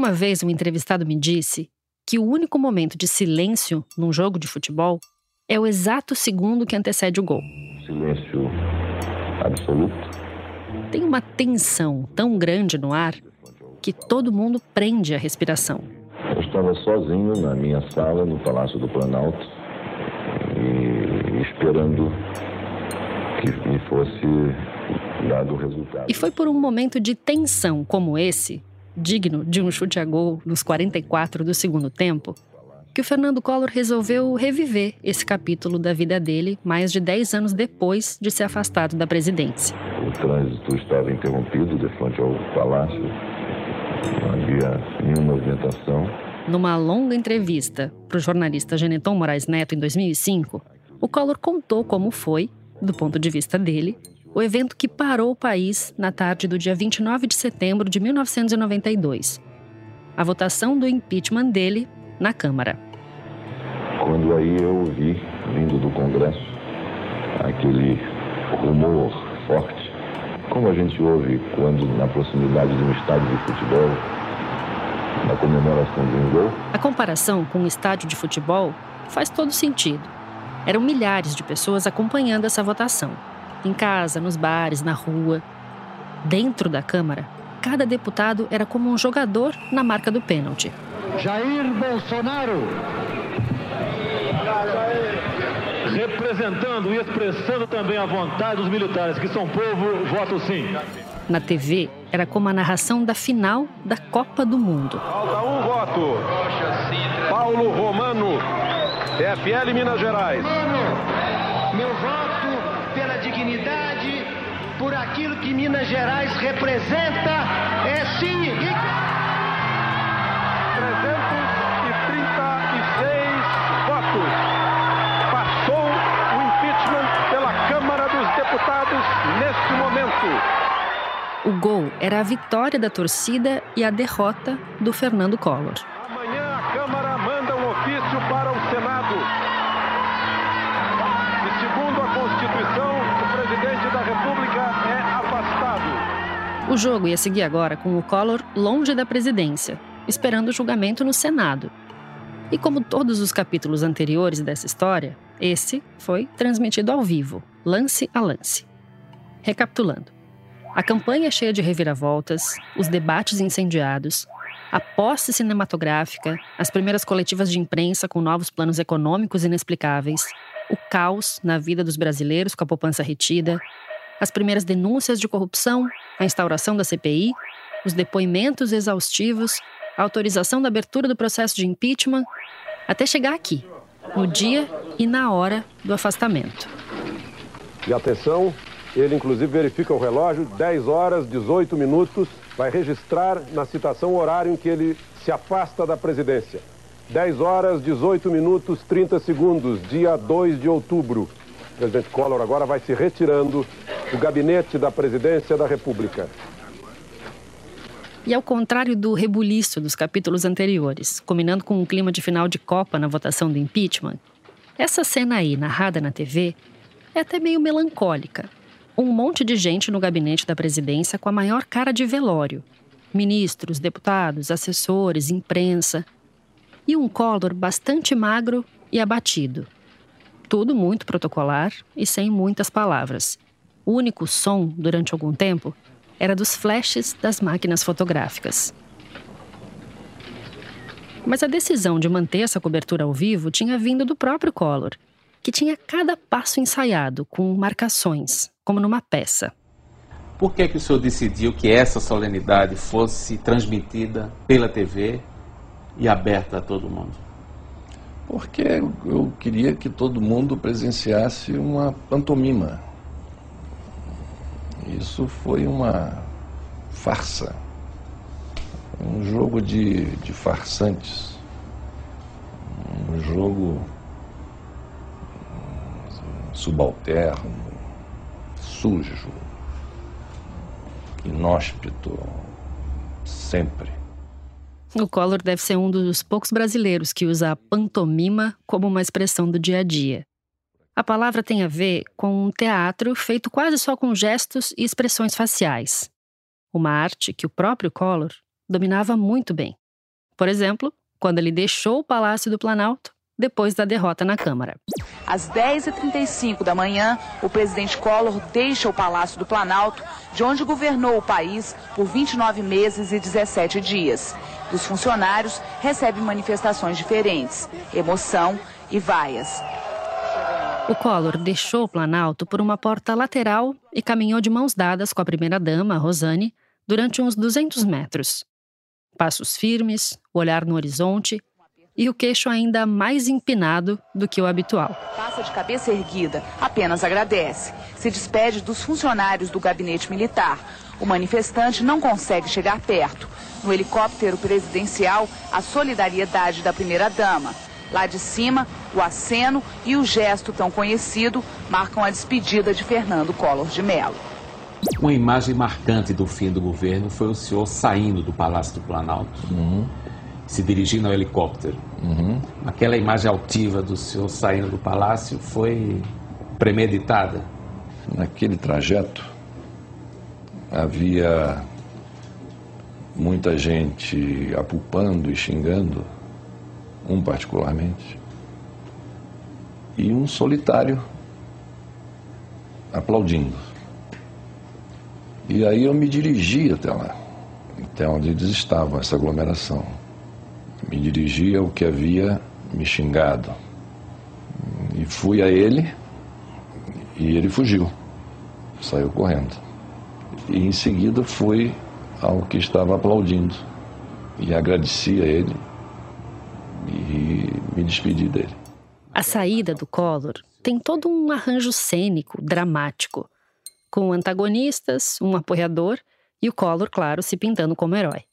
Uma vez um entrevistado me disse que o único momento de silêncio num jogo de futebol é o exato segundo que antecede o gol. Silêncio absoluto. Tem uma tensão tão grande no ar que todo mundo prende a respiração. Eu estava sozinho na minha sala no Palácio do Planalto e esperando que me fosse dado o resultado. E foi por um momento de tensão como esse, digno de um chute a gol nos 44 do segundo tempo, que o Fernando Collor resolveu reviver esse capítulo da vida dele mais de 10 anos depois de ser afastado da presidência. O trânsito estava interrompido de frente ao palácio, não havia nenhuma movimentação. Numa longa entrevista para o jornalista Geneton Moraes Neto em 2005, o Collor contou como foi, do ponto de vista dele, o evento que parou o país na tarde do dia 29 de setembro de 1992. A votação do impeachment dele na Câmara. Quando aí eu vi, vindo do Congresso, aquele rumor forte, como a gente ouve quando na proximidade de um estádio de futebol, na comemoração de um gol. A comparação com um estádio de futebol faz todo sentido. Eram milhares de pessoas acompanhando essa votação. Em casa, nos bares, na rua. Dentro da Câmara, cada deputado era como um jogador na marca do pênalti. Jair Bolsonaro. Representando e expressando também a vontade dos militares, que são povo, voto sim. Na TV, era como a narração da final da Copa do Mundo. Falta um voto. Paulo Romano, PFL Minas Gerais. Aquilo que Minas Gerais representa, é sim. 336 votos. Passou o impeachment pela Câmara dos Deputados neste momento. O gol era a vitória da torcida e a derrota do Fernando Collor. O jogo ia seguir agora com o Collor longe da presidência, esperando o julgamento no Senado. E como todos os capítulos anteriores dessa história, esse foi transmitido ao vivo, lance a lance. Recapitulando. A campanha é cheia de reviravoltas, os debates incendiados, a posse cinematográfica, as primeiras coletivas de imprensa com novos planos econômicos inexplicáveis, o caos na vida dos brasileiros com a poupança retida, as primeiras denúncias de corrupção, a instauração da CPI, os depoimentos exaustivos, a autorização da abertura do processo de impeachment, até chegar aqui, no dia e na hora do afastamento. E atenção, ele inclusive verifica o relógio, 10 horas 18 minutos, vai registrar na citação o horário em que ele se afasta da presidência. 10 horas 18 minutos 30 segundos, dia 2 de outubro. Presidente Collor agora vai se retirando do gabinete da presidência da República. E ao contrário do rebuliço dos capítulos anteriores, combinando com um clima de final de Copa na votação do impeachment, essa cena aí, narrada na TV, é até meio melancólica. Um monte de gente no gabinete da presidência com a maior cara de velório. Ministros, deputados, assessores, imprensa. E um Collor bastante magro e abatido. Tudo muito protocolar e sem muitas palavras. O único som, durante algum tempo, era dos flashes das máquinas fotográficas. Mas a decisão de manter essa cobertura ao vivo tinha vindo do próprio Collor, que tinha cada passo ensaiado, com marcações, como numa peça. Por que, que o senhor decidiu que essa solenidade fosse transmitida pela TV e aberta a todo mundo? Porque eu queria que todo mundo presenciasse uma pantomima. Isso foi uma farsa, um jogo de, de farsantes, um jogo subalterno, sujo, inóspito, sempre. O Collor deve ser um dos poucos brasileiros que usa a pantomima como uma expressão do dia a dia. A palavra tem a ver com um teatro feito quase só com gestos e expressões faciais. Uma arte que o próprio Collor dominava muito bem. Por exemplo, quando ele deixou o Palácio do Planalto depois da derrota na Câmara. Às 10h35 da manhã, o presidente Collor deixa o Palácio do Planalto, de onde governou o país por 29 meses e 17 dias. Dos funcionários, recebe manifestações diferentes, emoção e vaias. O Collor deixou o Planalto por uma porta lateral e caminhou de mãos dadas com a primeira-dama, Rosane, durante uns 200 metros. Passos firmes, o olhar no horizonte e o queixo ainda mais empinado do que o habitual. Passa de cabeça erguida, apenas agradece. Se despede dos funcionários do gabinete militar. O manifestante não consegue chegar perto. No helicóptero presidencial, a solidariedade da primeira-dama. Lá de cima, o aceno e o gesto tão conhecido marcam a despedida de Fernando Collor de Mello. Uma imagem marcante do fim do governo foi o senhor saindo do Palácio do Planalto, uhum. se dirigindo ao helicóptero. Uhum. Aquela imagem altiva do senhor saindo do palácio foi premeditada? Naquele trajeto havia muita gente apupando e xingando, um particularmente, e um solitário aplaudindo. E aí eu me dirigi até lá, até onde eles estavam, essa aglomeração. Me dirigi ao que havia me xingado. E fui a ele e ele fugiu, saiu correndo. E em seguida fui ao que estava aplaudindo e agradeci a ele e me despedi dele. A saída do Collor tem todo um arranjo cênico, dramático com antagonistas, um apoiador e o Collor, claro, se pintando como herói.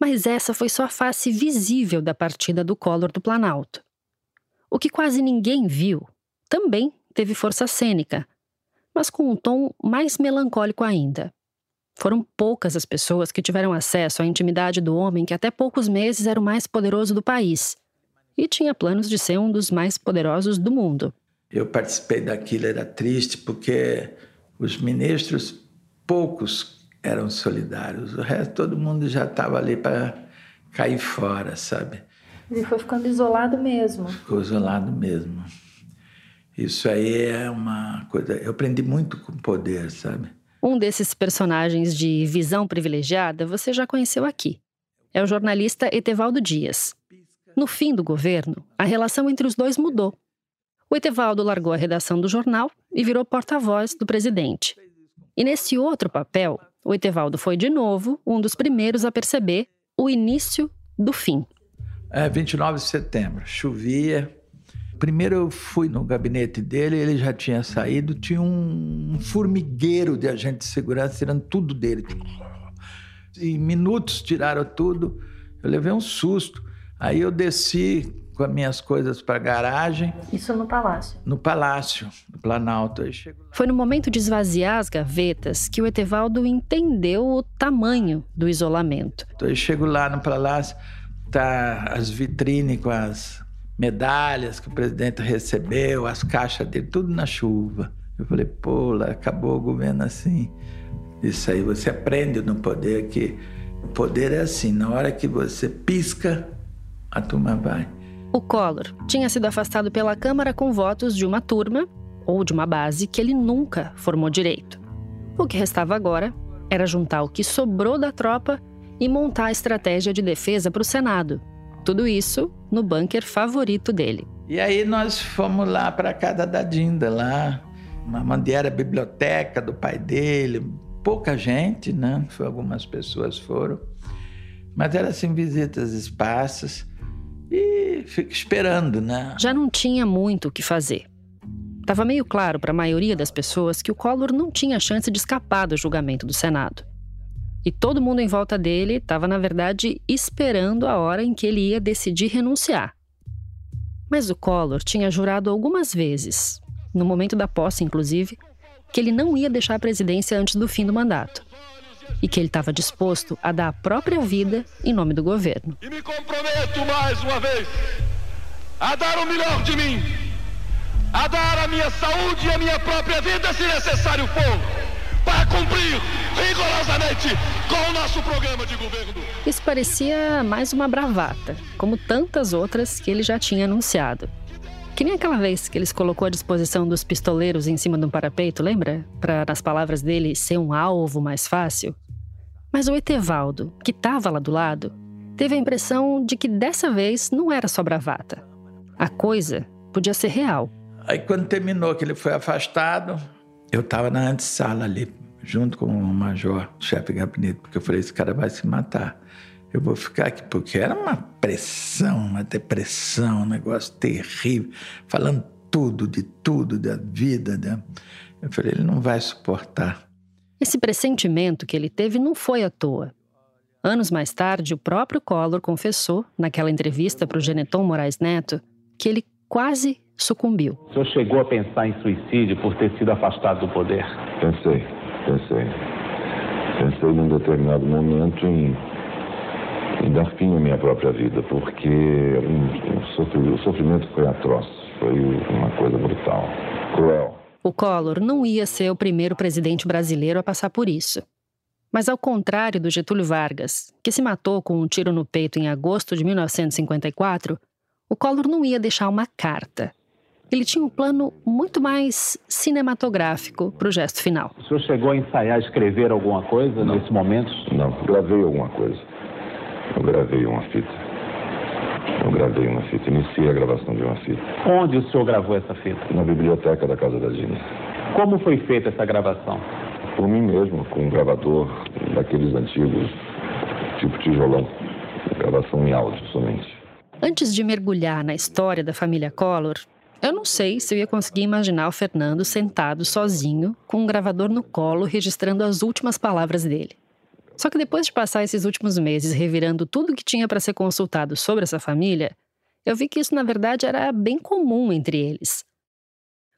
Mas essa foi só a face visível da partida do Collor do Planalto. O que quase ninguém viu também teve força cênica, mas com um tom mais melancólico ainda. Foram poucas as pessoas que tiveram acesso à intimidade do homem que até poucos meses era o mais poderoso do país e tinha planos de ser um dos mais poderosos do mundo. Eu participei daquilo, era triste porque os ministros, poucos eram solidários, o resto todo mundo já estava ali para cair fora, sabe? Ele foi ficando isolado mesmo. Ficou isolado mesmo. Isso aí é uma coisa. Eu aprendi muito com poder, sabe? Um desses personagens de visão privilegiada você já conheceu aqui. É o jornalista Etevaldo Dias. No fim do governo, a relação entre os dois mudou. O Etevaldo largou a redação do jornal e virou porta-voz do presidente. E nesse outro papel, o Etevaldo foi de novo um dos primeiros a perceber o início do fim. É 29 de setembro, chovia. Primeiro eu fui no gabinete dele, ele já tinha saído, tinha um formigueiro de agente de segurança tirando tudo dele. Em minutos tiraram tudo. Eu levei um susto. Aí eu desci com as minhas coisas para a garagem. Isso no palácio? No palácio, no Planalto. Aí chego... Foi no momento de esvaziar as gavetas que o Etevaldo entendeu o tamanho do isolamento. Então eu chego lá no palácio, tá as vitrines com as medalhas que o presidente recebeu, as caixas dele, tudo na chuva. Eu falei, pô, acabou o governo assim. Isso aí você aprende no poder que o poder é assim, na hora que você pisca, a turma vai. O Collor tinha sido afastado pela Câmara com votos de uma turma ou de uma base que ele nunca formou direito. O que restava agora era juntar o que sobrou da tropa e montar a estratégia de defesa para o Senado. Tudo isso no bunker favorito dele. E aí nós fomos lá para a casa da Dinda, lá, onde era a biblioteca do pai dele. Pouca gente, né? Algumas pessoas foram. Mas era assim, visitas esparsas e fica esperando, né? Já não tinha muito o que fazer. Estava meio claro para a maioria das pessoas que o Collor não tinha chance de escapar do julgamento do Senado. E todo mundo em volta dele estava, na verdade, esperando a hora em que ele ia decidir renunciar. Mas o Collor tinha jurado algumas vezes, no momento da posse inclusive, que ele não ia deixar a presidência antes do fim do mandato e que ele estava disposto a dar a própria vida em nome do governo. E me comprometo mais uma vez a dar o melhor de mim, a dar a minha saúde e a minha própria vida, se necessário for, para cumprir rigorosamente com o nosso programa de governo. Isso parecia mais uma bravata, como tantas outras que ele já tinha anunciado. Que nem aquela vez que eles colocou à disposição dos pistoleiros em cima de um parapeito, lembra? Para, nas palavras dele, ser um alvo mais fácil. Mas o Etevaldo, que estava lá do lado, teve a impressão de que dessa vez não era só bravata. A coisa podia ser real. Aí quando terminou que ele foi afastado, eu estava na antessala ali, junto com o major, chefe de gabinete, porque eu falei, esse cara vai se matar. Eu vou ficar aqui, porque era uma pressão, uma depressão, um negócio terrível, falando tudo, de tudo, da vida. Né? Eu falei, ele não vai suportar. Esse pressentimento que ele teve não foi à toa. Anos mais tarde, o próprio Collor confessou, naquela entrevista para o Geneton Moraes Neto, que ele quase sucumbiu. O senhor chegou a pensar em suicídio por ter sido afastado do poder? Pensei, pensei. Pensei num determinado momento em, em dar fim à minha própria vida, porque um, o sofrimento foi atroz, foi uma coisa brutal, cruel. O Collor não ia ser o primeiro presidente brasileiro a passar por isso. Mas ao contrário do Getúlio Vargas, que se matou com um tiro no peito em agosto de 1954, o Collor não ia deixar uma carta. Ele tinha um plano muito mais cinematográfico para o gesto final. O senhor chegou a ensaiar, escrever alguma coisa não. nesse momento? Não, gravei alguma coisa. Eu gravei uma fita. Eu gravei uma fita, iniciei a gravação de uma fita. Onde o senhor gravou essa fita? Na biblioteca da Casa da Dina. Como foi feita essa gravação? Por mim mesmo, com um gravador daqueles antigos, tipo tijolão. Gravação em áudio somente. Antes de mergulhar na história da família Collor, eu não sei se eu ia conseguir imaginar o Fernando sentado sozinho, com um gravador no colo, registrando as últimas palavras dele. Só que depois de passar esses últimos meses revirando tudo que tinha para ser consultado sobre essa família, eu vi que isso na verdade era bem comum entre eles.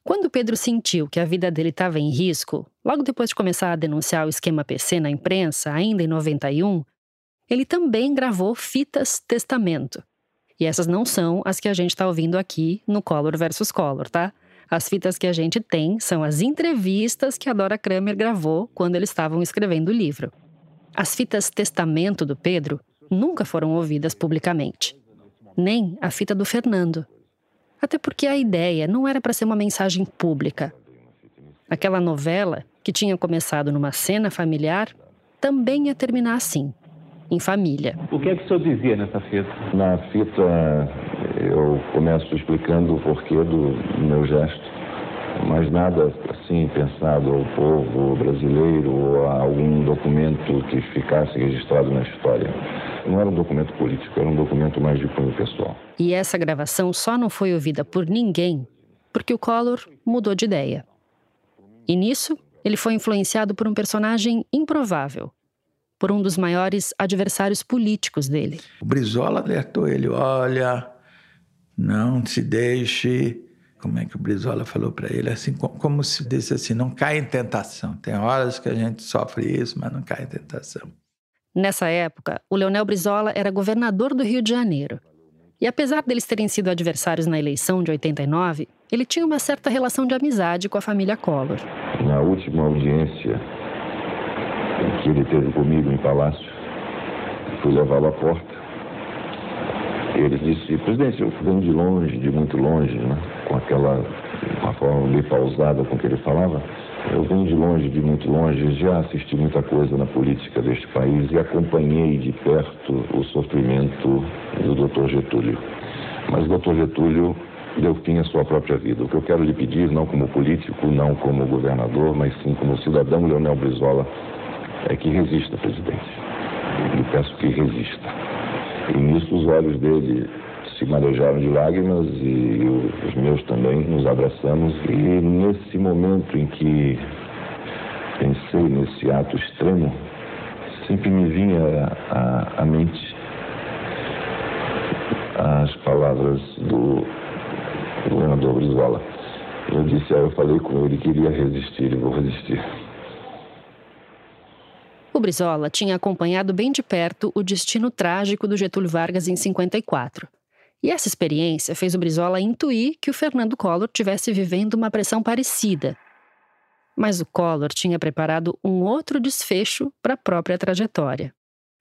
Quando Pedro sentiu que a vida dele estava em risco, logo depois de começar a denunciar o esquema PC na imprensa, ainda em 91, ele também gravou fitas testamento. E essas não são as que a gente está ouvindo aqui no Collor versus Collor, tá? As fitas que a gente tem são as entrevistas que a Dora Kramer gravou quando eles estavam escrevendo o livro. As fitas testamento do Pedro nunca foram ouvidas publicamente. Nem a fita do Fernando. Até porque a ideia não era para ser uma mensagem pública. Aquela novela, que tinha começado numa cena familiar, também ia terminar assim em família. O que é que o senhor dizia nessa fita? Na fita, eu começo explicando o porquê do meu gesto. Mas nada assim pensado ao povo brasileiro ou a algum documento que ficasse registrado na história. Não era um documento político, era um documento mais de cunho pessoal. E essa gravação só não foi ouvida por ninguém porque o Collor mudou de ideia. E nisso, ele foi influenciado por um personagem improvável, por um dos maiores adversários políticos dele. O Brizola alertou ele: olha, não se deixe. Como é que o Brizola falou para ele? Assim, como se disse assim: não cai em tentação. Tem horas que a gente sofre isso, mas não cai em tentação. Nessa época, o Leonel Brizola era governador do Rio de Janeiro. E apesar deles terem sido adversários na eleição de 89, ele tinha uma certa relação de amizade com a família Collor. Na última audiência ele teve comigo em palácio. Fui levá-lo à porta. Ele disse, presidente, eu venho de longe, de muito longe, né? com aquela uma forma meio pausada com que ele falava. Eu venho de longe, de muito longe, já assisti muita coisa na política deste país e acompanhei de perto o sofrimento do doutor Getúlio. Mas o doutor Getúlio deu fim à sua própria vida. O que eu quero lhe pedir, não como político, não como governador, mas sim como cidadão Leonel Brizola, é que resista, presidente. Lhe peço que resista. E nisso os olhos dele se marejaram de lágrimas e os meus também, nos abraçamos. E nesse momento em que pensei nesse ato extremo, sempre me vinha à, mente as palavras do governador Brizola. Eu disse, aí eu falei com ele que iria resistir e vou resistir. O Brizola tinha acompanhado bem de perto o destino trágico do Getúlio Vargas em 54. E essa experiência fez o Brizola intuir que o Fernando Collor tivesse vivendo uma pressão parecida. Mas o Collor tinha preparado um outro desfecho para a própria trajetória.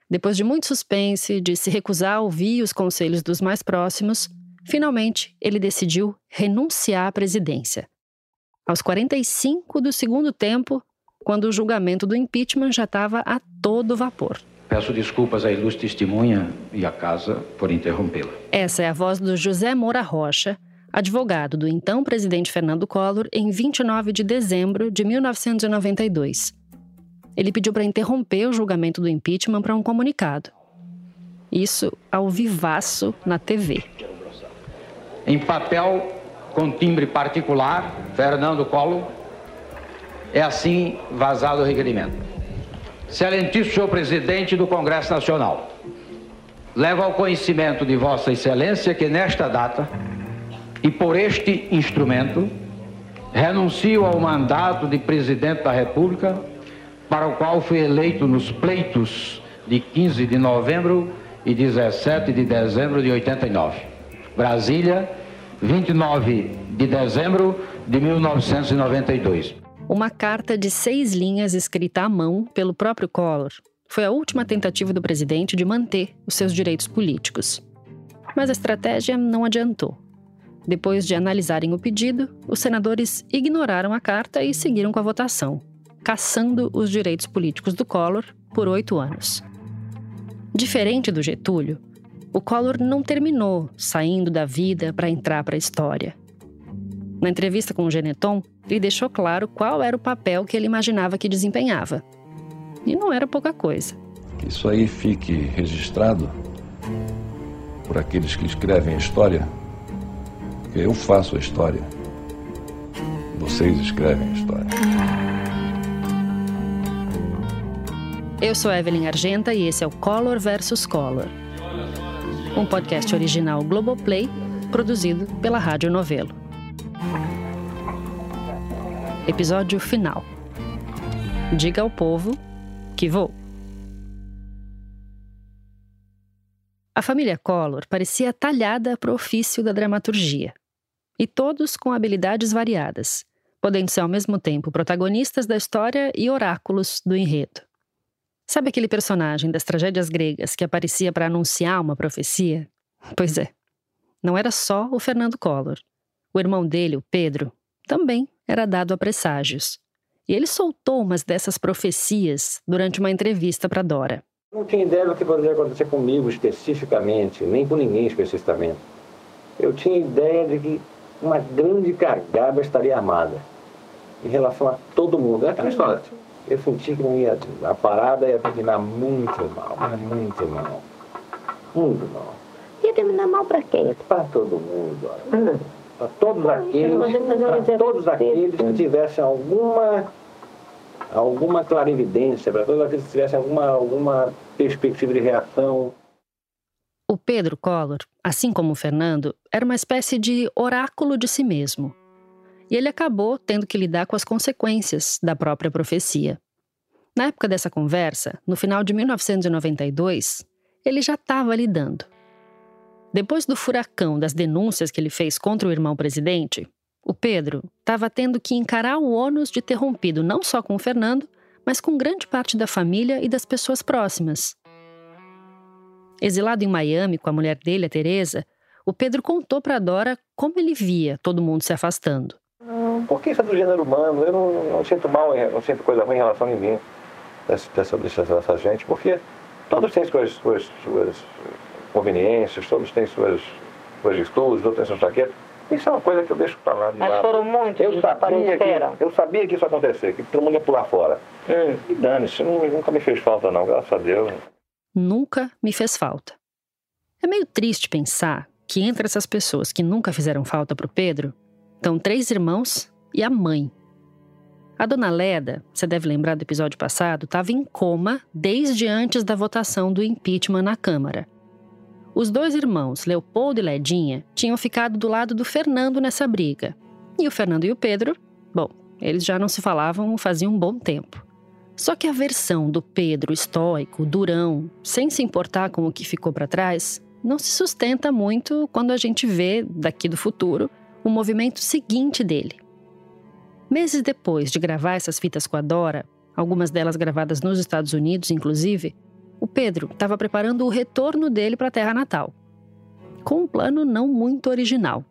Depois de muito suspense, de se recusar a ouvir os conselhos dos mais próximos, finalmente ele decidiu renunciar à presidência. Aos 45 do segundo tempo, quando o julgamento do impeachment já estava a todo vapor. Peço desculpas à ilustre testemunha e à casa por interrompê-la. Essa é a voz do José Moura Rocha, advogado do então presidente Fernando Collor, em 29 de dezembro de 1992. Ele pediu para interromper o julgamento do impeachment para um comunicado. Isso ao vivaço na TV. Em papel com timbre particular, Fernando Collor, é assim vazado o requerimento. Excelentíssimo senhor presidente do Congresso Nacional, levo ao conhecimento de Vossa Excelência que nesta data e por este instrumento renuncio ao mandato de presidente da República para o qual fui eleito nos pleitos de 15 de novembro e 17 de dezembro de 89. Brasília, 29 de dezembro de 1992. Uma carta de seis linhas escrita à mão pelo próprio Collor foi a última tentativa do presidente de manter os seus direitos políticos. Mas a estratégia não adiantou. Depois de analisarem o pedido, os senadores ignoraram a carta e seguiram com a votação caçando os direitos políticos do Collor por oito anos. Diferente do Getúlio, o Collor não terminou saindo da vida para entrar para a história. Na entrevista com o Geneton, ele deixou claro qual era o papel que ele imaginava que desempenhava. E não era pouca coisa. Que isso aí fique registrado por aqueles que escrevem a história. Eu faço a história. Vocês escrevem a história. Eu sou Evelyn Argenta e esse é o Color versus Color, um podcast original Globoplay, produzido pela Rádio Novelo. Episódio final. Diga ao povo que vou. A família Collor parecia talhada para o ofício da dramaturgia. E todos com habilidades variadas, podendo ser ao mesmo tempo protagonistas da história e oráculos do enredo. Sabe aquele personagem das tragédias gregas que aparecia para anunciar uma profecia? Pois é. Não era só o Fernando Collor. O irmão dele, o Pedro, também era dado a presságios. E ele soltou umas dessas profecias durante uma entrevista para Dora. Não tinha ideia do que poderia acontecer comigo especificamente, nem com ninguém especificamente. Eu tinha ideia de que uma grande cagada estaria armada em relação a todo mundo. É aquela história eu senti que não ia, a parada ia terminar muito mal, mas muito mal. Muito mal. Ia terminar mal para quem? Para todo mundo. Hum. Para todos aqueles, para todos aqueles que tivessem alguma alguma clarividência, para todos aqueles que tivessem alguma, alguma perspectiva de reação. O Pedro Collor, assim como o Fernando, era uma espécie de oráculo de si mesmo e ele acabou tendo que lidar com as consequências da própria profecia. Na época dessa conversa, no final de 1992, ele já estava lidando. Depois do furacão das denúncias que ele fez contra o irmão presidente, o Pedro estava tendo que encarar o ônus de ter rompido não só com o Fernando, mas com grande parte da família e das pessoas próximas. Exilado em Miami com a mulher dele, a Teresa, o Pedro contou para Dora como ele via todo mundo se afastando. Porque isso é do gênero humano, eu não, não sinto mal, não sinto coisa ruim em relação a ninguém dessa, dessa, dessa gente, porque todos têm suas, suas, suas conveniências, todos têm suas, suas estudos, outros têm suas jaquetas. Isso é uma coisa que eu deixo para lá. De Mas lado. foram muitos eu sabia, que, eu sabia que isso ia acontecer, que todo mundo ia pular fora. Hum. E dane-se, nunca me fez falta não, graças a Deus. Nunca me fez falta. É meio triste pensar que entre essas pessoas que nunca fizeram falta para o Pedro, estão três irmãos e a mãe. A dona Leda, você deve lembrar do episódio passado, estava em coma desde antes da votação do impeachment na Câmara. Os dois irmãos, Leopoldo e Ledinha, tinham ficado do lado do Fernando nessa briga. E o Fernando e o Pedro, bom, eles já não se falavam fazia um bom tempo. Só que a versão do Pedro estoico, durão, sem se importar com o que ficou para trás, não se sustenta muito quando a gente vê, daqui do futuro, o movimento seguinte dele. Meses depois de gravar essas fitas com a Dora, algumas delas gravadas nos Estados Unidos, inclusive, o Pedro estava preparando o retorno dele para a terra natal, com um plano não muito original.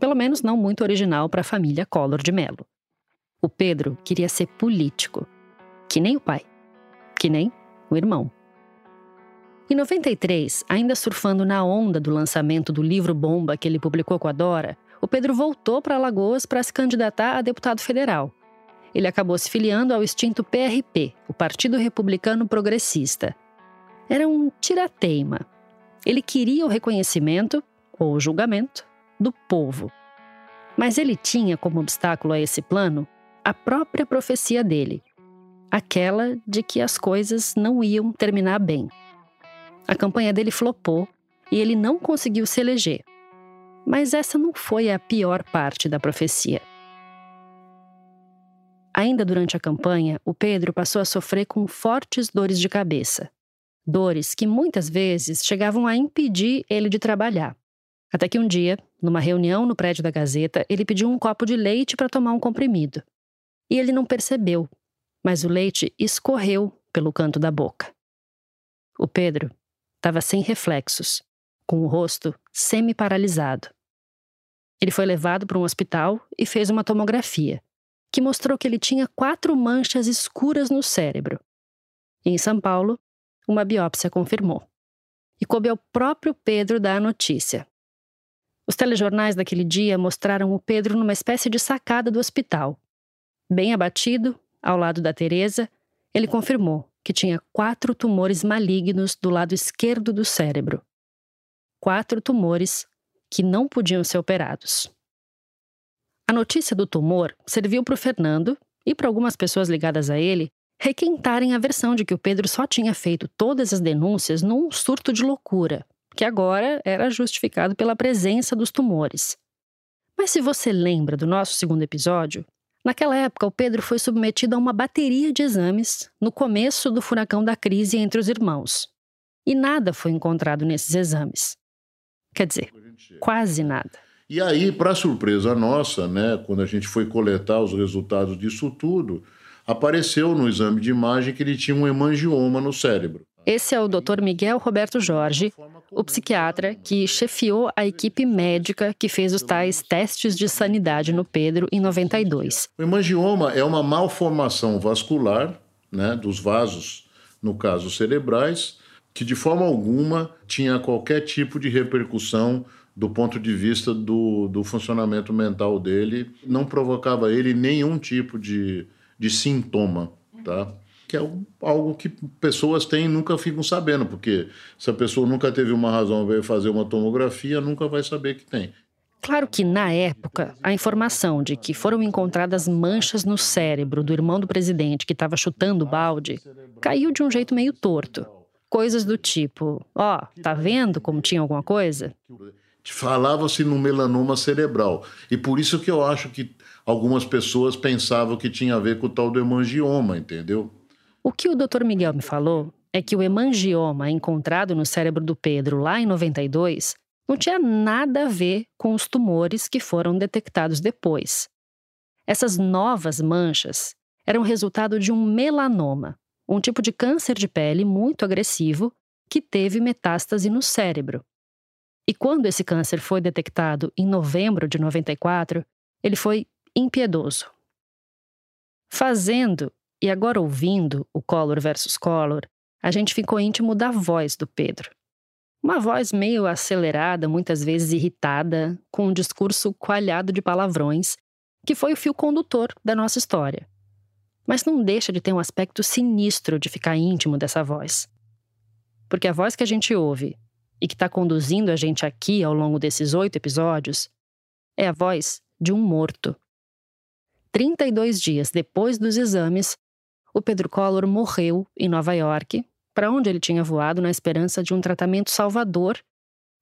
Pelo menos não muito original para a família Collor de Mello. O Pedro queria ser político, que nem o pai, que nem o irmão. Em 93, ainda surfando na onda do lançamento do livro Bomba que ele publicou com a Dora, o Pedro voltou para Alagoas para se candidatar a deputado federal. Ele acabou se filiando ao extinto PRP, o Partido Republicano Progressista. Era um tirateima. Ele queria o reconhecimento, ou o julgamento, do povo. Mas ele tinha como obstáculo a esse plano a própria profecia dele, aquela de que as coisas não iam terminar bem. A campanha dele flopou e ele não conseguiu se eleger. Mas essa não foi a pior parte da profecia. Ainda durante a campanha, o Pedro passou a sofrer com fortes dores de cabeça. Dores que muitas vezes chegavam a impedir ele de trabalhar. Até que um dia, numa reunião no prédio da Gazeta, ele pediu um copo de leite para tomar um comprimido. E ele não percebeu, mas o leite escorreu pelo canto da boca. O Pedro estava sem reflexos, com o rosto semi-paralisado. Ele foi levado para um hospital e fez uma tomografia, que mostrou que ele tinha quatro manchas escuras no cérebro. Em São Paulo, uma biópsia confirmou. E coube ao próprio Pedro dar a notícia. Os telejornais daquele dia mostraram o Pedro numa espécie de sacada do hospital. Bem abatido, ao lado da Teresa, ele confirmou que tinha quatro tumores malignos do lado esquerdo do cérebro. Quatro tumores que não podiam ser operados. A notícia do tumor serviu para o Fernando e para algumas pessoas ligadas a ele requentarem a versão de que o Pedro só tinha feito todas as denúncias num surto de loucura, que agora era justificado pela presença dos tumores. Mas se você lembra do nosso segundo episódio, Naquela época, o Pedro foi submetido a uma bateria de exames no começo do furacão da crise entre os irmãos. E nada foi encontrado nesses exames. Quer dizer, quase nada. E aí, para surpresa nossa, né, quando a gente foi coletar os resultados disso tudo, apareceu no exame de imagem que ele tinha um hemangioma no cérebro. Esse é o Dr. Miguel Roberto Jorge, o psiquiatra que chefiou a equipe médica que fez os tais testes de sanidade no Pedro em 92. O hemangioma é uma malformação vascular né, dos vasos, no caso cerebrais, que de forma alguma tinha qualquer tipo de repercussão do ponto de vista do, do funcionamento mental dele, não provocava ele nenhum tipo de, de sintoma. Tá? que é algo que pessoas têm e nunca ficam sabendo, porque se a pessoa nunca teve uma razão para fazer uma tomografia, nunca vai saber que tem. Claro que, na época, a informação de que foram encontradas manchas no cérebro do irmão do presidente que estava chutando o balde caiu de um jeito meio torto. Coisas do tipo: ó, oh, tá vendo como tinha alguma coisa? Falava-se no melanoma cerebral. E por isso que eu acho que algumas pessoas pensavam que tinha a ver com o tal do hemangioma, entendeu? O que o Dr. Miguel me falou é que o hemangioma encontrado no cérebro do Pedro lá em 92 não tinha nada a ver com os tumores que foram detectados depois. Essas novas manchas eram resultado de um melanoma, um tipo de câncer de pele muito agressivo que teve metástase no cérebro. E quando esse câncer foi detectado em novembro de 94, ele foi impiedoso. Fazendo e agora, ouvindo o Collor versus Collor, a gente ficou íntimo da voz do Pedro. Uma voz meio acelerada, muitas vezes irritada, com um discurso coalhado de palavrões, que foi o fio condutor da nossa história. Mas não deixa de ter um aspecto sinistro de ficar íntimo dessa voz. Porque a voz que a gente ouve e que está conduzindo a gente aqui ao longo desses oito episódios é a voz de um morto. 32 dias depois dos exames, o Pedro Collor morreu em Nova York, para onde ele tinha voado na esperança de um tratamento salvador,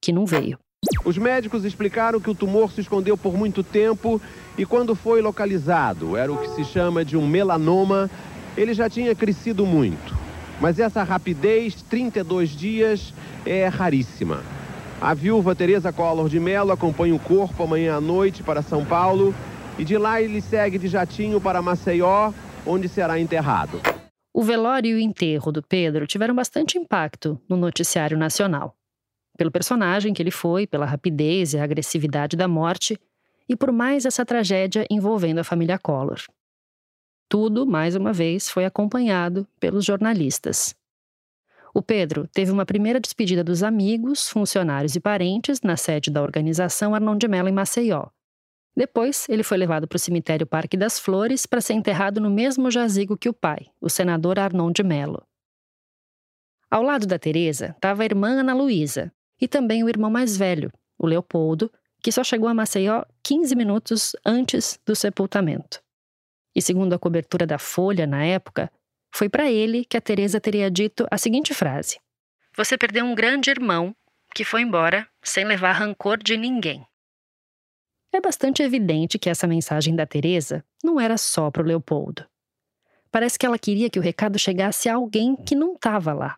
que não veio. Os médicos explicaram que o tumor se escondeu por muito tempo e, quando foi localizado, era o que se chama de um melanoma, ele já tinha crescido muito. Mas essa rapidez, 32 dias, é raríssima. A viúva Teresa Collor de Mello acompanha o corpo amanhã à noite para São Paulo e de lá ele segue de jatinho para Maceió, onde será enterrado. O velório e o enterro do Pedro tiveram bastante impacto no noticiário nacional. Pelo personagem que ele foi, pela rapidez e agressividade da morte, e por mais essa tragédia envolvendo a família Collor. Tudo, mais uma vez, foi acompanhado pelos jornalistas. O Pedro teve uma primeira despedida dos amigos, funcionários e parentes na sede da organização Arnon de Mello em Maceió. Depois, ele foi levado para o cemitério Parque das Flores para ser enterrado no mesmo jazigo que o pai, o senador Arnon de Mello. Ao lado da Teresa estava a irmã Ana Luísa e também o irmão mais velho, o Leopoldo, que só chegou a Maceió 15 minutos antes do sepultamento. E segundo a cobertura da Folha na época, foi para ele que a Teresa teria dito a seguinte frase: Você perdeu um grande irmão que foi embora sem levar rancor de ninguém. É bastante evidente que essa mensagem da Teresa não era só para o Leopoldo. Parece que ela queria que o recado chegasse a alguém que não estava lá.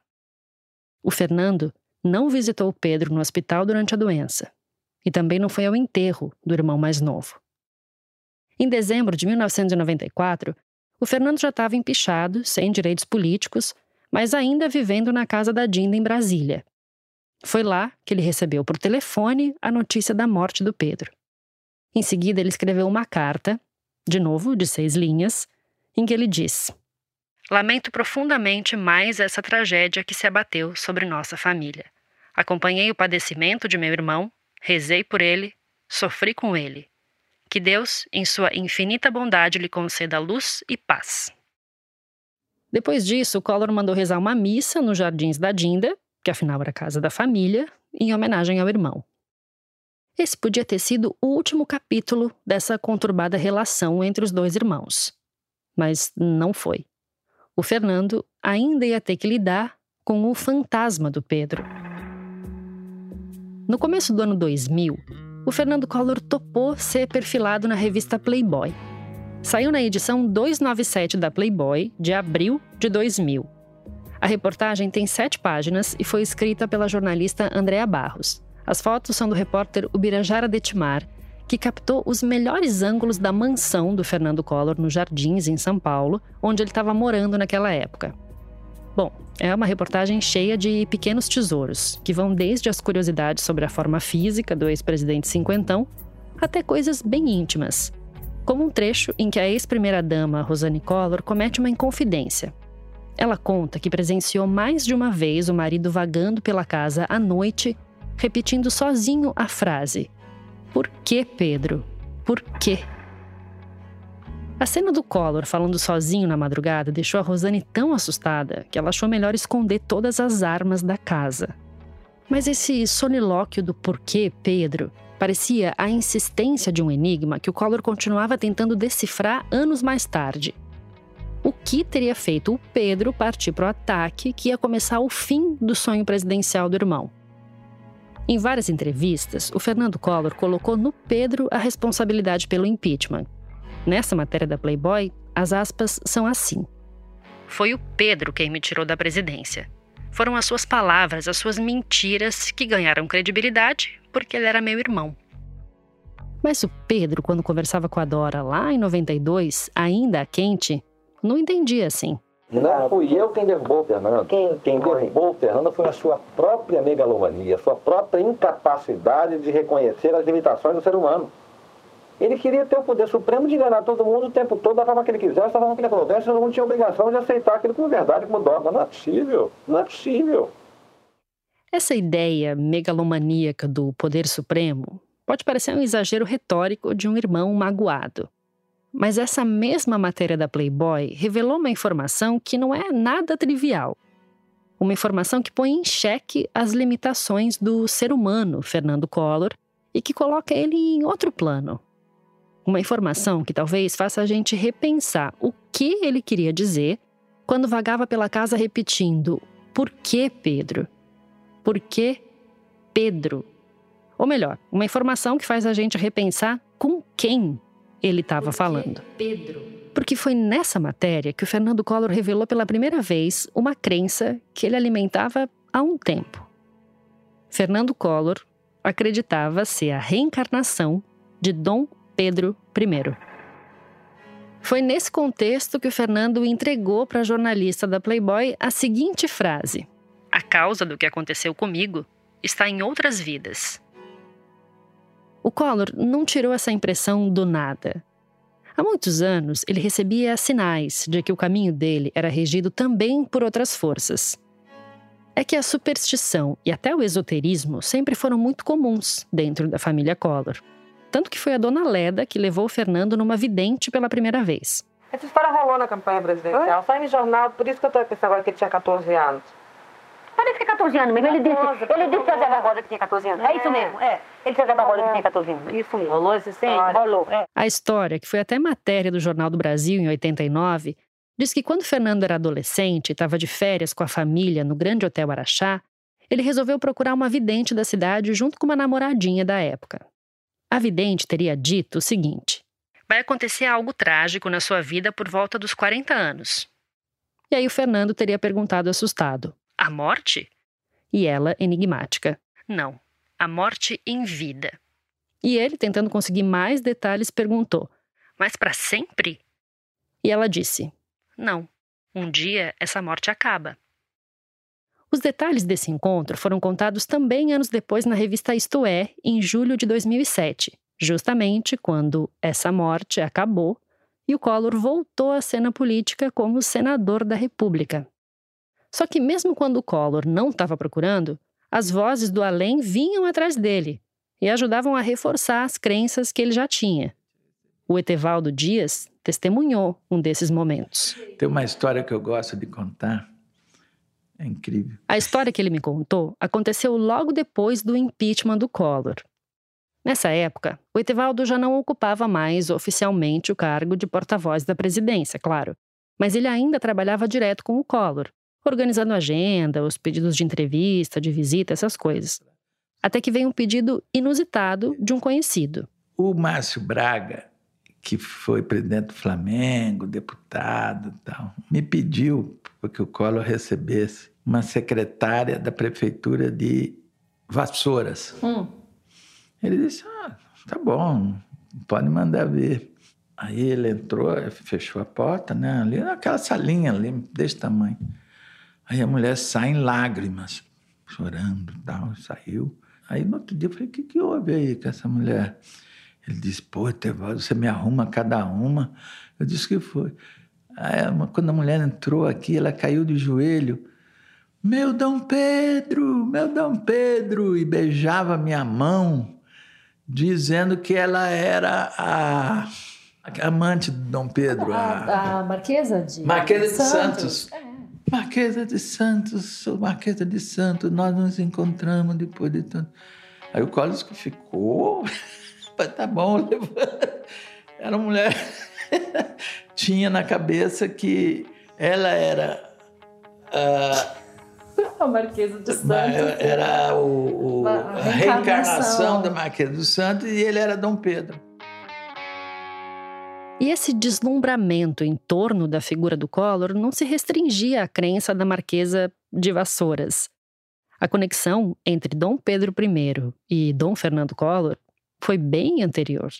O Fernando não visitou Pedro no hospital durante a doença e também não foi ao enterro do irmão mais novo. Em dezembro de 1994, o Fernando já estava empichado, sem direitos políticos, mas ainda vivendo na casa da Dinda em Brasília. Foi lá que ele recebeu por telefone a notícia da morte do Pedro. Em seguida, ele escreveu uma carta, de novo de seis linhas, em que ele diz: Lamento profundamente mais essa tragédia que se abateu sobre nossa família. Acompanhei o padecimento de meu irmão rezei por ele, sofri com ele. Que Deus, em sua infinita bondade, lhe conceda luz e paz. Depois disso, Collor mandou rezar uma missa nos jardins da Dinda, que afinal era casa da família, em homenagem ao irmão. Esse podia ter sido o último capítulo dessa conturbada relação entre os dois irmãos. Mas não foi. O Fernando ainda ia ter que lidar com o fantasma do Pedro. No começo do ano 2000, o Fernando Collor topou ser perfilado na revista Playboy. Saiu na edição 297 da Playboy, de abril de 2000. A reportagem tem sete páginas e foi escrita pela jornalista Andrea Barros. As fotos são do repórter Ubirajara Detmar, que captou os melhores ângulos da mansão do Fernando Collor nos Jardins, em São Paulo, onde ele estava morando naquela época. Bom, é uma reportagem cheia de pequenos tesouros, que vão desde as curiosidades sobre a forma física do ex-presidente cinquentão até coisas bem íntimas, como um trecho em que a ex-primeira-dama Rosane Collor comete uma inconfidência. Ela conta que presenciou mais de uma vez o marido vagando pela casa à noite, repetindo sozinho a frase: Por que, Pedro? Por quê? A cena do Collor falando sozinho na madrugada deixou a Rosane tão assustada que ela achou melhor esconder todas as armas da casa. Mas esse solilóquio do porquê Pedro parecia a insistência de um enigma que o Collor continuava tentando decifrar anos mais tarde. O que teria feito o Pedro partir para o ataque que ia começar o fim do sonho presidencial do irmão? Em várias entrevistas, o Fernando Collor colocou no Pedro a responsabilidade pelo impeachment, Nessa matéria da Playboy, as aspas são assim: Foi o Pedro quem me tirou da presidência. Foram as suas palavras, as suas mentiras que ganharam credibilidade porque ele era meu irmão. Mas o Pedro, quando conversava com a Dora lá em 92, ainda quente, não entendia assim. Não fui eu quem derrubou o Fernando. Quem, quem derrubou o Fernando foi a sua própria megalomania, a sua própria incapacidade de reconhecer as limitações do ser humano. Ele queria ter o poder supremo de enganar todo mundo o tempo todo, da forma que ele quisesse, da forma que ele pudesse, todo mundo tinha obrigação de aceitar aquilo como verdade, como dogma. Não é possível, não é possível. Essa ideia megalomaníaca do poder supremo pode parecer um exagero retórico de um irmão magoado. Mas essa mesma matéria da Playboy revelou uma informação que não é nada trivial. Uma informação que põe em xeque as limitações do ser humano, Fernando Collor, e que coloca ele em outro plano, uma informação que talvez faça a gente repensar o que ele queria dizer quando vagava pela casa repetindo: Por que Pedro? Por que Pedro? Ou melhor, uma informação que faz a gente repensar com quem ele estava falando. Pedro. Porque foi nessa matéria que o Fernando Collor revelou pela primeira vez uma crença que ele alimentava há um tempo. Fernando Collor acreditava ser a reencarnação de Dom Pedro I. Foi nesse contexto que o Fernando entregou para a jornalista da Playboy a seguinte frase: A causa do que aconteceu comigo está em outras vidas. O Collor não tirou essa impressão do nada. Há muitos anos, ele recebia sinais de que o caminho dele era regido também por outras forças. É que a superstição e até o esoterismo sempre foram muito comuns dentro da família Collor. Tanto que foi a dona Leda que levou o Fernando numa vidente pela primeira vez. Essa história rolou na campanha presidencial, sai no jornal, por isso que eu tô pensando agora que ele tinha 14 anos. Parece que é 14 anos mesmo. Ele disse, ele disse que a Zé Barbosa que tinha 14 anos. É isso mesmo, é. Ele disse a Zé Barbosa que tinha 14 anos. Isso mesmo. Rolou esse Sim, rolou. É. A história, que foi até matéria do Jornal do Brasil em 89, diz que quando Fernando era adolescente e estava de férias com a família no Grande Hotel Araxá, ele resolveu procurar uma vidente da cidade junto com uma namoradinha da época. A vidente teria dito o seguinte: Vai acontecer algo trágico na sua vida por volta dos 40 anos. E aí o Fernando teria perguntado assustado: A morte? E ela, enigmática: Não, a morte em vida. E ele, tentando conseguir mais detalhes, perguntou: Mas para sempre? E ela disse: Não, um dia essa morte acaba. Os detalhes desse encontro foram contados também anos depois na revista Isto É, em julho de 2007, justamente quando essa morte acabou e o Collor voltou à cena política como senador da República. Só que, mesmo quando o Collor não estava procurando, as vozes do além vinham atrás dele e ajudavam a reforçar as crenças que ele já tinha. O Etevaldo Dias testemunhou um desses momentos. Tem uma história que eu gosto de contar. É incrível. A história que ele me contou aconteceu logo depois do impeachment do Collor. Nessa época, o Etevaldo já não ocupava mais oficialmente o cargo de porta-voz da presidência, claro, mas ele ainda trabalhava direto com o Collor, organizando a agenda, os pedidos de entrevista, de visita, essas coisas. Até que veio um pedido inusitado de um conhecido. O Márcio Braga, que foi presidente do Flamengo, deputado e tal, me pediu que o Collor recebesse uma secretária da prefeitura de Vassouras. Hum. Ele disse: ah, tá bom, pode mandar ver. Aí ele entrou, fechou a porta, né? Ali naquela salinha ali, desse tamanho. Aí a mulher sai em lágrimas, chorando e tal, saiu. Aí no outro dia eu falei: o que, que houve aí com essa mulher? Ele disse: pô, Tevaldo, você me arruma cada uma. Eu disse que foi. Aí, quando a mulher entrou aqui, ela caiu de joelho. Meu Dom Pedro, meu Dom Pedro, e beijava minha mão, dizendo que ela era a, amante de Dom Pedro. A, a, a Marquesa de Marquesa de Santos. Santos. É. Marquesa de Santos, sou Marquesa de Santos, nós nos encontramos depois de tudo. Aí o Collins ficou, tá bom, era uma mulher, tinha na cabeça que ela era. Uh, a Marquesa de Santos. Era o, o a, reencarnação. reencarnação da Marquesa de Santos e ele era Dom Pedro. E esse deslumbramento em torno da figura do Collor não se restringia à crença da Marquesa de Vassouras. A conexão entre Dom Pedro I e Dom Fernando Collor foi bem anterior.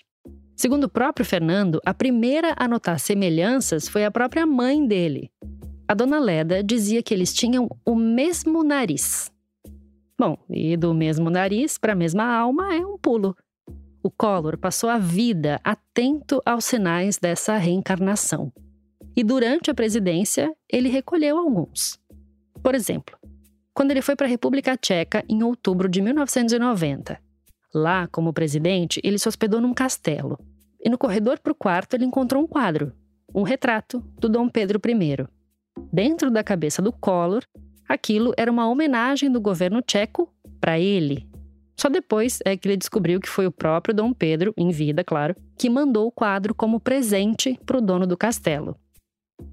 Segundo o próprio Fernando, a primeira a notar semelhanças foi a própria mãe dele, a dona Leda dizia que eles tinham o mesmo nariz. Bom, e do mesmo nariz para a mesma alma é um pulo. O Collor passou a vida atento aos sinais dessa reencarnação. E durante a presidência, ele recolheu alguns. Por exemplo, quando ele foi para a República Tcheca em outubro de 1990. Lá, como presidente, ele se hospedou num castelo. E no corredor para o quarto ele encontrou um quadro, um retrato do Dom Pedro I. Dentro da cabeça do Collor, aquilo era uma homenagem do governo tcheco para ele. Só depois é que ele descobriu que foi o próprio Dom Pedro, em vida, claro, que mandou o quadro como presente para o dono do castelo.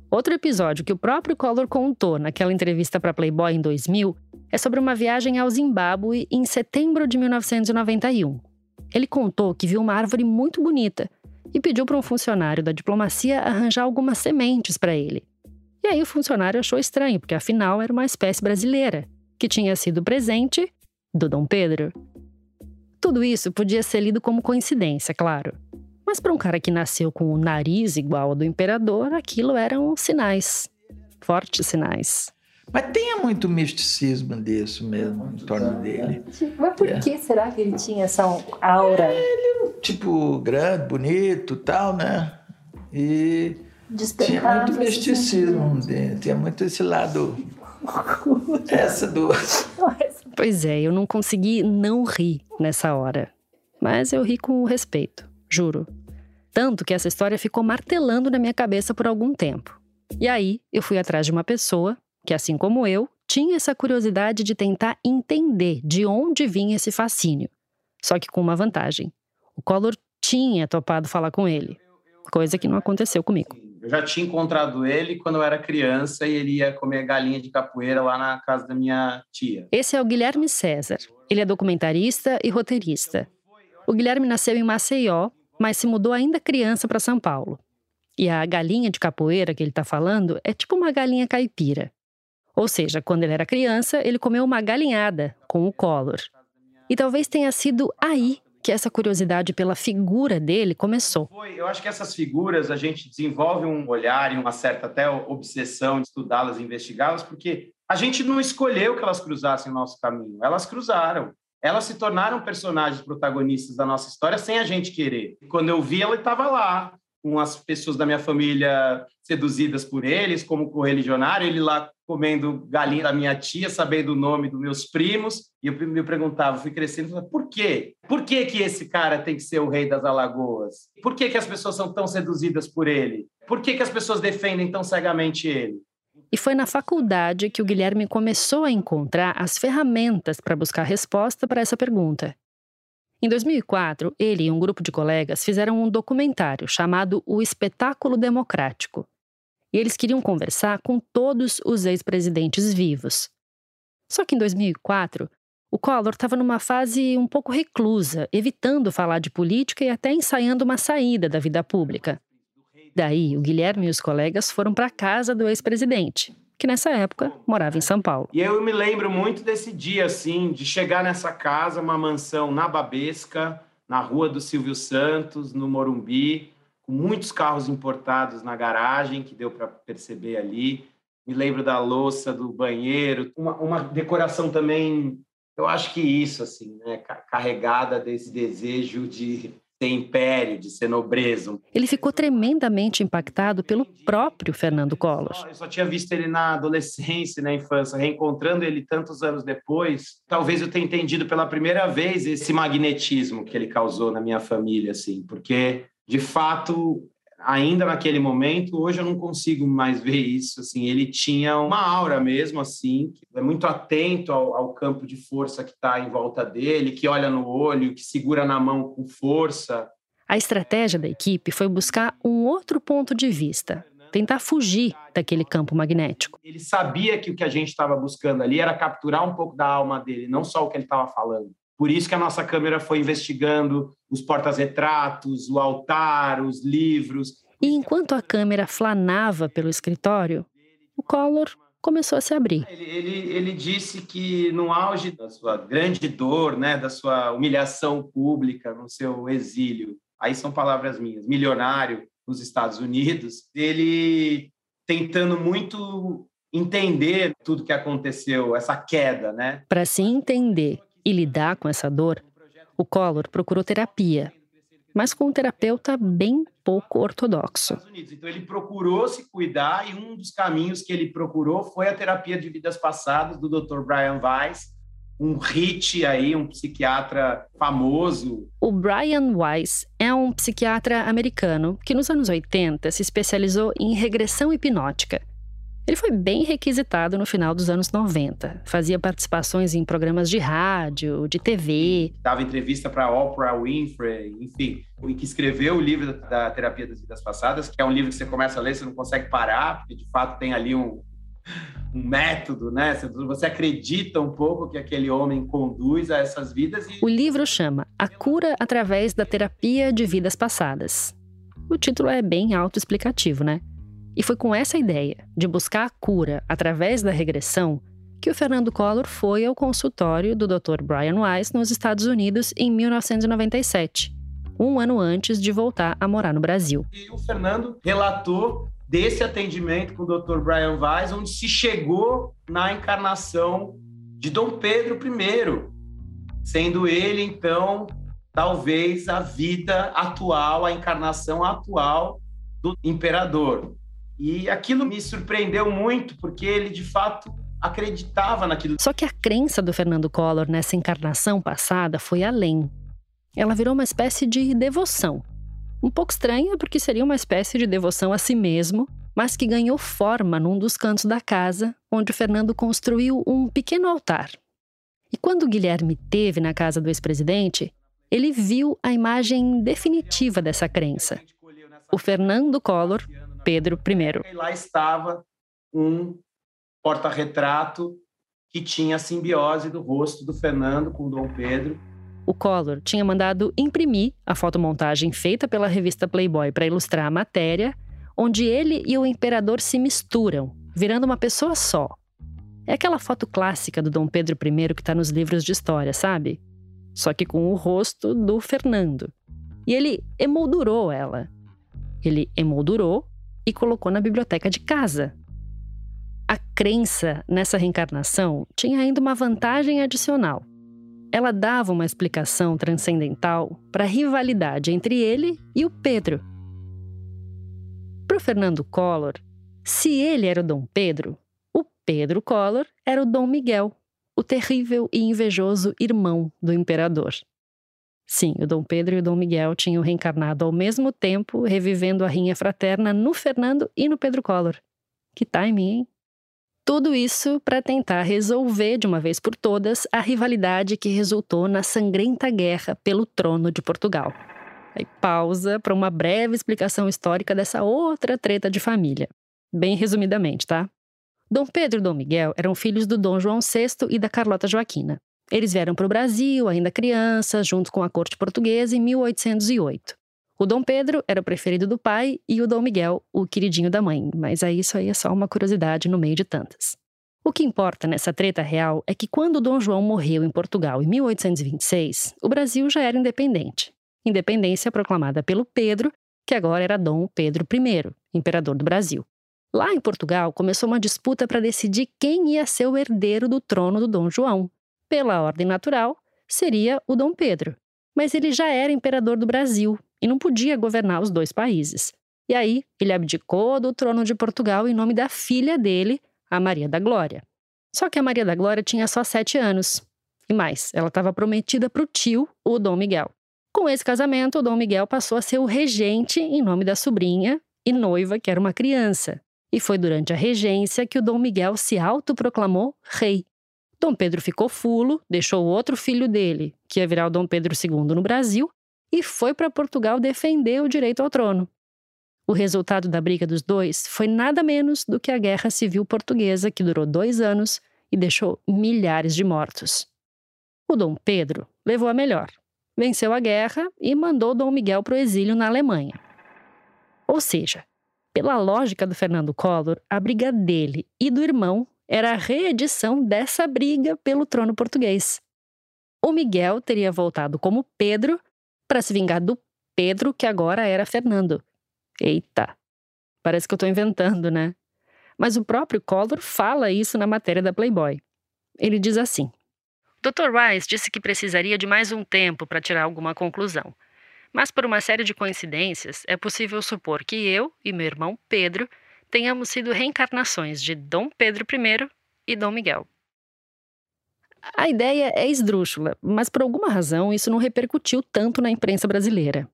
Outro episódio que o próprio Collor contou naquela entrevista para Playboy em 2000 é sobre uma viagem ao Zimbábue em setembro de 1991. Ele contou que viu uma árvore muito bonita e pediu para um funcionário da diplomacia arranjar algumas sementes para ele. E aí o funcionário achou estranho, porque afinal era uma espécie brasileira, que tinha sido presente do Dom Pedro. Tudo isso podia ser lido como coincidência, claro. Mas para um cara que nasceu com o nariz igual ao do imperador, aquilo eram sinais. Fortes sinais. Mas tem muito misticismo disso mesmo em torno dele. Mas por É. que será que ele tinha essa aura? Tipo, grande, bonito tal, né? E tinha muito misticismo dele. Tinha muito esse lado. Essa do. Pois é, eu não consegui não rir nessa hora. Mas eu ri com respeito, juro. Tanto que essa história ficou martelando na minha cabeça por algum tempo. E aí, eu fui atrás de uma pessoa que, assim como eu, tinha essa curiosidade de tentar entender de onde vinha esse fascínio. Só que com uma vantagem. O Collor tinha topado falar com ele, coisa que não aconteceu comigo. Eu já tinha encontrado ele quando eu era criança e ele ia comer galinha de capoeira lá na casa da minha tia. Esse é o Guilherme César. Ele é documentarista e roteirista. O Guilherme nasceu em Maceió, mas se mudou ainda criança para São Paulo. E a galinha de capoeira que ele está falando é tipo uma galinha caipira. Ou seja, quando ele era criança, ele comeu uma galinhada com o Collor. E talvez tenha sido aí que essa curiosidade pela figura dele começou. Eu acho que essas figuras a gente desenvolve um olhar e uma certa até obsessão de estudá-las investigá-las, porque a gente não escolheu que elas cruzassem o nosso caminho, elas cruzaram. Elas se tornaram personagens protagonistas da nossa história sem a gente querer. Quando eu vi, ela estava lá, com as pessoas da minha família seduzidas por eles, como correligionário, ele lá comendo galinha da minha tia, sabendo o nome dos meus primos, e eu me perguntava, fui crescendo, por quê? Por que que esse cara tem que ser o rei das Alagoas? Por que que as pessoas são tão seduzidas por ele? Por que que as pessoas defendem tão cegamente ele? E foi na faculdade que o Guilherme começou a encontrar as ferramentas para buscar resposta para essa pergunta. Em 2004, ele e um grupo de colegas fizeram um documentário chamado O Espetáculo Democrático. E eles queriam conversar com todos os ex-presidentes vivos. Só que em 2004, o Collor estava numa fase um pouco reclusa, evitando falar de política e até ensaiando uma saída da vida pública. Daí, o Guilherme e os colegas foram para a casa do ex-presidente, que nessa época morava em São Paulo. E eu me lembro muito desse dia, assim, de chegar nessa casa, uma mansão na Babesca, na rua do Silvio Santos, no Morumbi, com muitos carros importados na garagem, que deu para perceber ali. Me lembro da louça do banheiro, uma, uma decoração também, eu acho que isso, assim, né, ca- carregada desse desejo de ser império, de ser nobreza. Ele ficou tremendamente impactado pelo próprio Fernando Collor. Eu só tinha visto ele na adolescência, na infância, reencontrando ele tantos anos depois. Talvez eu tenha entendido pela primeira vez esse magnetismo que ele causou na minha família, assim, porque de fato, ainda naquele momento, hoje eu não consigo mais ver isso. Assim, ele tinha uma aura mesmo, assim, que é muito atento ao, ao campo de força que está em volta dele, que olha no olho, que segura na mão com força. A estratégia da equipe foi buscar um outro ponto de vista, tentar fugir daquele campo magnético. Ele sabia que o que a gente estava buscando ali era capturar um pouco da alma dele, não só o que ele estava falando. Por isso que a nossa câmera foi investigando os portas-retratos, o altar, os livros. E enquanto a câmera flanava pelo escritório, o Collor começou a se abrir. Ele, ele, ele disse que no auge da sua grande dor, né, da sua humilhação pública, no seu exílio, aí são palavras minhas, milionário nos Estados Unidos, ele tentando muito entender tudo que aconteceu, essa queda, né? Para se entender e lidar com essa dor, o Collor procurou terapia, mas com um terapeuta bem pouco ortodoxo. Então ele procurou se cuidar e um dos caminhos que ele procurou foi a terapia de vidas passadas do Dr. Brian Weiss, um hit aí, um psiquiatra famoso. O Brian Weiss é um psiquiatra americano que nos anos 80 se especializou em regressão hipnótica. Ele foi bem requisitado no final dos anos 90. Fazia participações em programas de rádio, de TV. Dava entrevista para Oprah Winfrey, enfim. E que escreveu o livro da, Terapia das Vidas Passadas, que é um livro que você começa a ler, você não consegue parar, porque de fato tem ali um, um método, né? Você acredita um pouco que aquele homem conduz a essas vidas. E... O livro chama A Cura através da Terapia de Vidas Passadas. O título é bem autoexplicativo, né? E foi com essa ideia de buscar a cura através da regressão que o Fernando Collor foi ao consultório do Dr. Brian Weiss nos Estados Unidos em 1997, um ano antes de voltar a morar no Brasil. E o Fernando relatou desse atendimento com o Dr. Brian Weiss, onde se chegou na encarnação de Dom Pedro I, sendo ele, então, talvez a vida atual, a encarnação atual do imperador. E aquilo me surpreendeu muito, porque ele, de fato, acreditava naquilo. Só que a crença do Fernando Collor nessa encarnação passada foi além. Ela virou uma espécie de devoção. Um pouco estranha, porque seria uma espécie de devoção a si mesmo, mas que ganhou forma num dos cantos da casa, onde o Fernando construiu um pequeno altar. E quando Guilherme teve na casa do ex-presidente, ele viu a imagem definitiva dessa crença. O Fernando Collor, Pedro I. E lá estava um porta-retrato que tinha a simbiose do rosto do Fernando com o Dom Pedro. O Collor tinha mandado imprimir a fotomontagem feita pela revista Playboy para ilustrar a matéria, onde ele e o imperador se misturam, virando uma pessoa só. É aquela foto clássica do Dom Pedro I que está nos livros de história, sabe? Só que com o rosto do Fernando. E ele emoldurou ela. Ele emoldurou e colocou na biblioteca de casa, a crença nessa reencarnação tinha ainda uma vantagem adicional. Ela dava uma explicação transcendental para a rivalidade entre ele e o Pedro. Para o Fernando Collor, se ele era o Dom Pedro, o Pedro Collor era o Dom Miguel, o terrível e invejoso irmão do imperador. Sim, o Dom Pedro e o Dom Miguel tinham reencarnado ao mesmo tempo, revivendo a rinha fraterna no Fernando e no Pedro Collor. Que timing, hein? Tudo isso para tentar resolver de uma vez por todas a rivalidade que resultou na sangrenta guerra pelo trono de Portugal. Aí pausa para uma breve explicação histórica dessa outra treta de família. Bem resumidamente, tá? Dom Pedro e Dom Miguel eram filhos do Dom João VI e da Carlota Joaquina. Eles vieram para o Brasil, ainda crianças, junto com a corte portuguesa, em 1808. O Dom Pedro era o preferido do pai e o Dom Miguel, o queridinho da mãe, mas aí isso aí é só uma curiosidade no meio de tantas. O que importa nessa treta real é que quando Dom João morreu em Portugal em 1826, o Brasil já era independente. Independência proclamada pelo Pedro, que agora era Dom Pedro I, imperador do Brasil. Lá em Portugal começou uma disputa para decidir quem ia ser o herdeiro do trono do Dom João. Pela ordem natural, seria o Dom Pedro. Mas ele já era imperador do Brasil e não podia governar os dois países. E aí, ele abdicou do trono de Portugal em nome da filha dele, a Maria da Glória. Só que a Maria da Glória tinha só sete anos. E mais, ela estava prometida para o tio, o Dom Miguel. Com esse casamento, o Dom Miguel passou a ser o regente em nome da sobrinha e noiva, que era uma criança. E foi durante a regência que o Dom Miguel se autoproclamou rei. Dom Pedro ficou fulo, deixou o outro filho dele, que ia virar o Dom Pedro II no Brasil, e foi para Portugal defender o direito ao trono. O resultado da briga dos dois foi nada menos do que a Guerra Civil Portuguesa, que durou dois anos e deixou milhares de mortos. O Dom Pedro levou a melhor, venceu a guerra e mandou Dom Miguel para o exílio na Alemanha. Ou seja, pela lógica do Fernando Collor, a briga dele e do irmão era a reedição dessa briga pelo trono português. O Miguel teria voltado como Pedro para se vingar do Pedro, que agora era Fernando. Eita, parece que eu estou inventando, né? Mas o próprio Collor fala isso na matéria da Playboy. Ele diz assim: Dr. Rice disse que precisaria de mais um tempo para tirar alguma conclusão. Mas por uma série de coincidências, é possível supor que eu e meu irmão Pedro tenhamos sido reencarnações de Dom Pedro I e Dom Miguel. A ideia é esdrúxula, mas por alguma razão isso não repercutiu tanto na imprensa brasileira.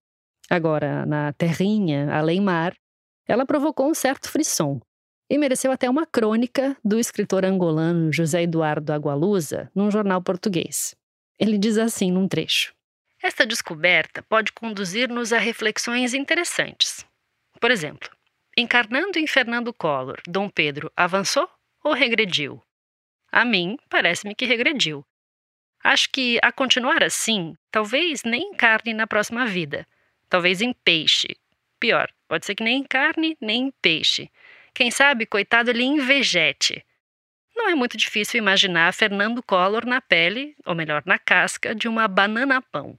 Agora, na terrinha, além mar, ela provocou um certo frisson e mereceu até uma crônica do escritor angolano José Eduardo Agualusa num jornal português. Ele diz assim num trecho: Esta descoberta pode conduzir-nos a reflexões interessantes. Por exemplo, encarnando em Fernando Collor, Dom Pedro avançou ou regrediu? A mim, parece-me que regrediu. Acho que, a continuar assim, talvez nem encarne na próxima vida. Talvez em peixe. Pior, pode ser que nem em carne, nem em peixe. Quem sabe, coitado, ele invejete. Não é muito difícil imaginar Fernando Collor na pele, ou melhor, na casca, de uma banana-pão.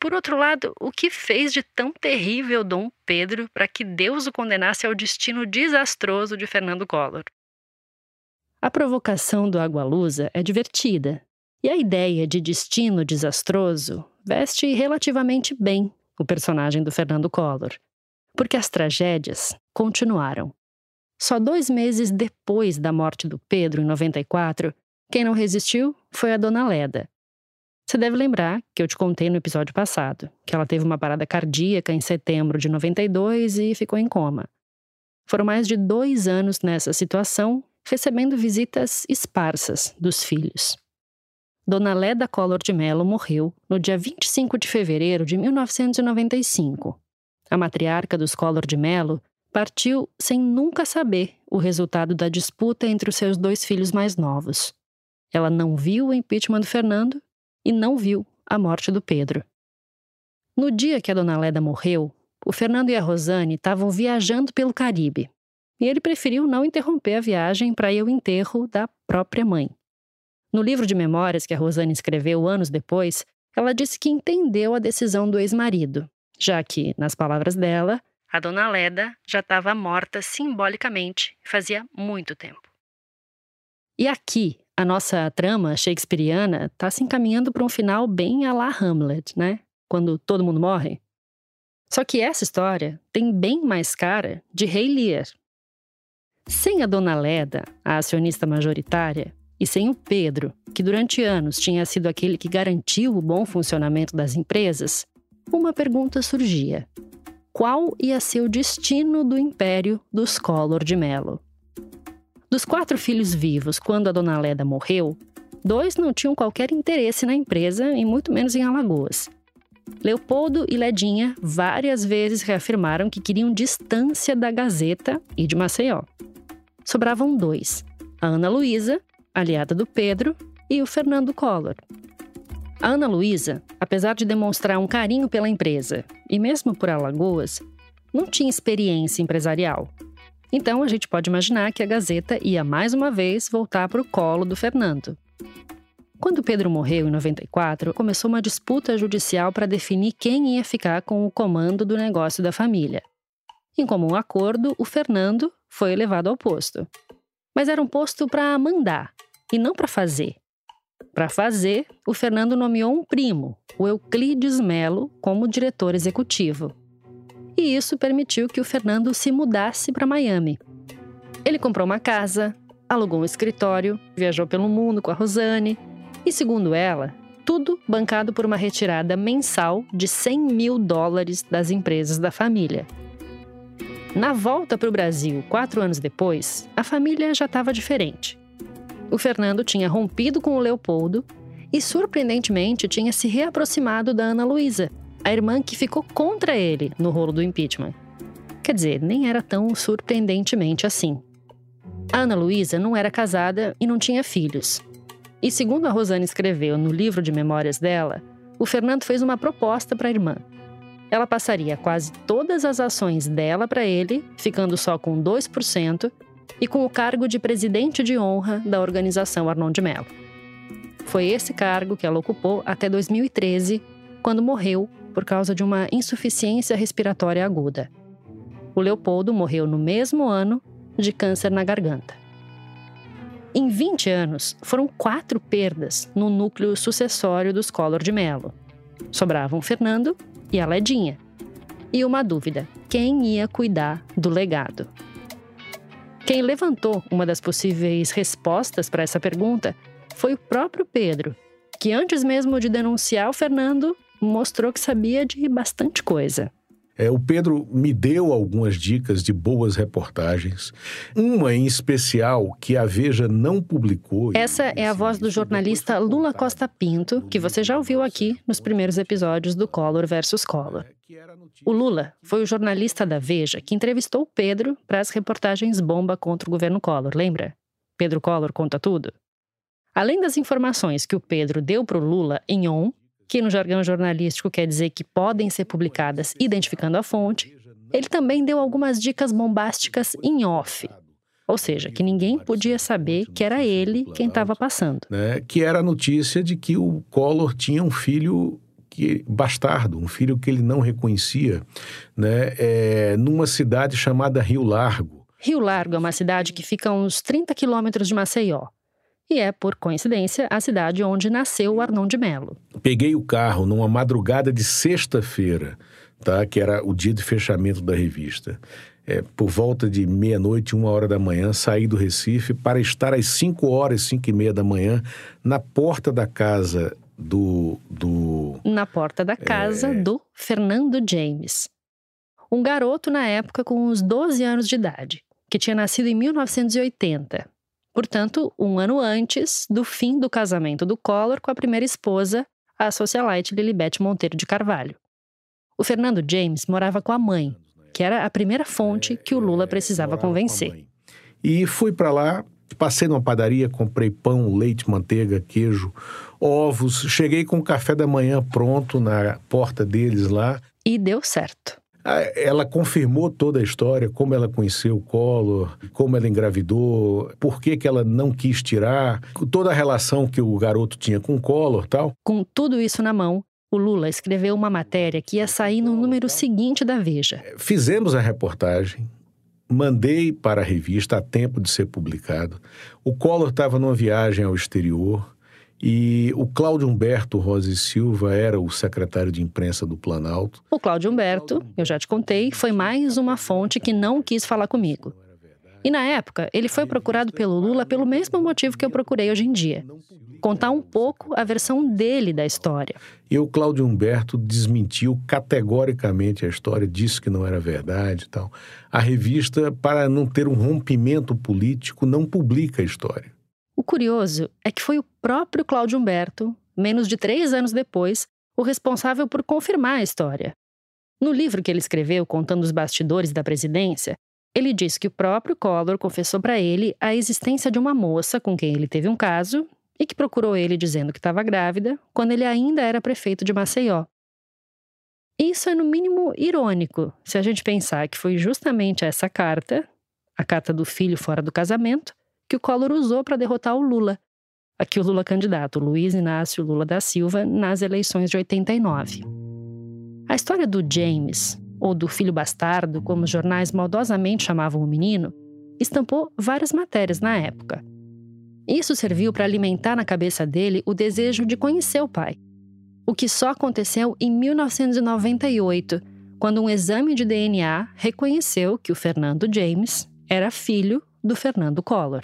Por outro lado, o que fez de tão terrível Dom Pedro para que Deus o condenasse ao destino desastroso de Fernando Collor? A provocação do Agualusa é divertida, e a ideia de destino desastroso veste relativamente bem o personagem do Fernando Collor, porque as tragédias continuaram. Só dois meses depois da morte do Pedro, em 94, quem não resistiu foi a dona Leda. Você deve lembrar que eu te contei no episódio passado que ela teve uma parada cardíaca em setembro de 92 e ficou em coma. Foram mais de dois anos nessa situação, recebendo visitas esparsas dos filhos. Dona Leda Collor de Mello morreu no dia 25 de fevereiro de 1995. A matriarca dos Collor de Mello partiu sem nunca saber o resultado da disputa entre os seus dois filhos mais novos. Ela não viu o impeachment do Fernando e não viu a morte do Pedro. No dia que a dona Leda morreu, o Fernando e a Rosane estavam viajando pelo Caribe e ele preferiu não interromper a viagem para ir ao enterro da própria mãe. No livro de memórias que a Rosane escreveu anos depois, ela disse que entendeu a decisão do ex-marido, já que, nas palavras dela, a dona Leda já estava morta simbolicamente fazia muito tempo. E aqui, a nossa trama shakespeariana está se encaminhando para um final bem a la Hamlet, né? Quando todo mundo morre. Só que essa história tem bem mais cara de Rei Lear. Sem a dona Leda, a acionista majoritária, e sem o Pedro, que durante anos tinha sido aquele que garantiu o bom funcionamento das empresas, uma pergunta surgia: qual ia ser o destino do império dos Collor de Mello? Dos quatro filhos vivos, quando a dona Leda morreu, dois não tinham qualquer interesse na empresa e muito menos em Alagoas. Leopoldo e Ledinha várias vezes reafirmaram que queriam distância da Gazeta e de Maceió. Sobravam dois: a Ana Luísa aliada do Pedro, e o Fernando Collor. A Ana Luísa, apesar de demonstrar um carinho pela empresa e mesmo por Alagoas, não tinha experiência empresarial. Então a gente pode imaginar que a Gazeta ia mais uma vez voltar para o colo do Fernando. Quando Pedro morreu em 94, começou uma disputa judicial para definir quem ia ficar com o comando do negócio da família. Em comum acordo, o Fernando foi elevado ao posto. Mas era um posto para mandar e não para fazer. Para fazer, o Fernando nomeou um primo, o Euclides Melo, como diretor executivo. E isso permitiu que o Fernando se mudasse para Miami. Ele comprou uma casa, alugou um escritório, viajou pelo mundo com a Rosane e, segundo ela, tudo bancado por uma retirada mensal de 100 mil dólares das empresas da família. Na volta para o Brasil, quatro anos depois, a família já estava diferente. O Fernando tinha rompido com o Leopoldo e, surpreendentemente, tinha se reaproximado da Ana Luísa, a irmã que ficou contra ele no rolo do impeachment. Quer dizer, nem era tão surpreendentemente assim. A Ana Luísa não era casada e não tinha filhos. E segundo a Rosane escreveu no livro de memórias dela, o Fernando fez uma proposta para a irmã ela passaria quase todas as ações dela para ele, ficando só com 2%, e com o cargo de presidente de honra da organização Arnon de Mello. Foi esse cargo que ela ocupou até 2013, quando morreu por causa de uma insuficiência respiratória aguda. O Leopoldo morreu no mesmo ano de câncer na garganta. Em 20 anos, foram quatro perdas no núcleo sucessório dos Collor de Mello. Sobravam Fernando e a Ledinha. E uma dúvida: quem ia cuidar do legado? Quem levantou uma das possíveis respostas para essa pergunta foi o próprio Pedro, que antes mesmo de denunciar o Fernando, mostrou que sabia de bastante coisa. É, o Pedro me deu algumas dicas de boas reportagens. Uma em especial que a Veja não publicou. Essa é a voz do jornalista Lula Costa Pinto, que você já ouviu aqui nos primeiros episódios do Collor versus Collor. O Lula foi o jornalista da Veja que entrevistou o Pedro para as reportagens bomba contra o governo Collor, lembra? Pedro Collor conta tudo. Além das informações que o Pedro deu para o Lula em on, que no jargão jornalístico quer dizer que podem ser publicadas identificando a fonte, ele também deu algumas dicas bombásticas em off. Ou seja, que ninguém podia saber que era ele quem estava passando. Né, que era a notícia de que o Collor tinha um filho que bastardo, um filho que ele não reconhecia, né, é, numa cidade chamada Rio Largo. Rio Largo é uma cidade que fica a uns 30 quilômetros de Maceió. E é, por coincidência, a cidade onde nasceu o Arnon de Melo. Peguei o carro numa madrugada de sexta-feira, tá, que era o dia de fechamento da revista. É, por volta de meia-noite, uma hora da manhã, saí do Recife para estar às cinco horas, cinco e meia da manhã, na porta da casa do. do na porta da casa é... do Fernando James. Um garoto na época com uns 12 anos de idade, que tinha nascido em 1980. Portanto, um ano antes do fim do casamento do Collor com a primeira esposa, a socialite Lilibet Monteiro de Carvalho. O Fernando James morava com a mãe, que era a primeira fonte que o Lula precisava convencer. E fui para lá, passei numa padaria, comprei pão, leite, manteiga, queijo, ovos, cheguei com o café da manhã pronto na porta deles lá. E deu certo. Ela confirmou toda a história, como ela conheceu o Collor, como ela engravidou, por que, que ela não quis tirar, toda a relação que o garoto tinha com o Collor tal. Com tudo isso na mão, o Lula escreveu uma matéria que ia sair no número seguinte da Veja. Fizemos a reportagem, mandei para a revista a tempo de ser publicado. O Collor estava numa viagem ao exterior e o Cláudio Humberto Rosa e Silva era o secretário de imprensa do Planalto. O Cláudio Humberto, eu já te contei, foi mais uma fonte que não quis falar comigo. E na época, ele foi procurado pelo Lula pelo mesmo motivo que eu procurei hoje em dia. Contar um pouco a versão dele da história. E o Cláudio Humberto desmentiu categoricamente a história, disse que não era verdade e tal. A revista, para não ter um rompimento político, não publica a história. O curioso é que foi o próprio Cláudio Humberto, menos de três anos depois, o responsável por confirmar a história. No livro que ele escreveu contando os bastidores da presidência, ele diz que o próprio Collor confessou para ele a existência de uma moça com quem ele teve um caso e que procurou ele dizendo que estava grávida quando ele ainda era prefeito de Maceió. Isso é, no mínimo, irônico, se a gente pensar que foi justamente essa carta, a carta do filho fora do casamento, que o Collor usou para derrotar o Lula. Aqui o Lula candidato, Luiz Inácio Lula da Silva, nas eleições de 89. A história do James, ou do filho bastardo, como os jornais maldosamente chamavam o menino, estampou várias matérias na época. Isso serviu para alimentar na cabeça dele o desejo de conhecer o pai. O que só aconteceu em 1998, quando um exame de DNA reconheceu que o Fernando James era filho do Fernando Collor.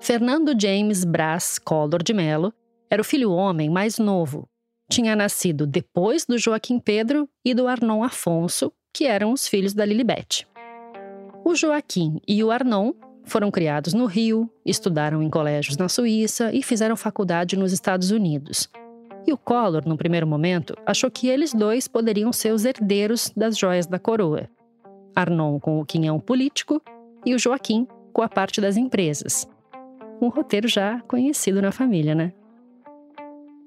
Fernando James Brás Collor de Mello era o filho homem mais novo tinha nascido depois do Joaquim Pedro e do Arnon Afonso, que eram os filhos da Lilibete. O Joaquim e o Arnon foram criados no Rio, estudaram em colégios na Suíça e fizeram faculdade nos Estados Unidos. E o Collor, no primeiro momento, achou que eles dois poderiam ser os herdeiros das joias da coroa. Arnon com o quinhão político e o Joaquim com a parte das empresas. Um roteiro já conhecido na família, né?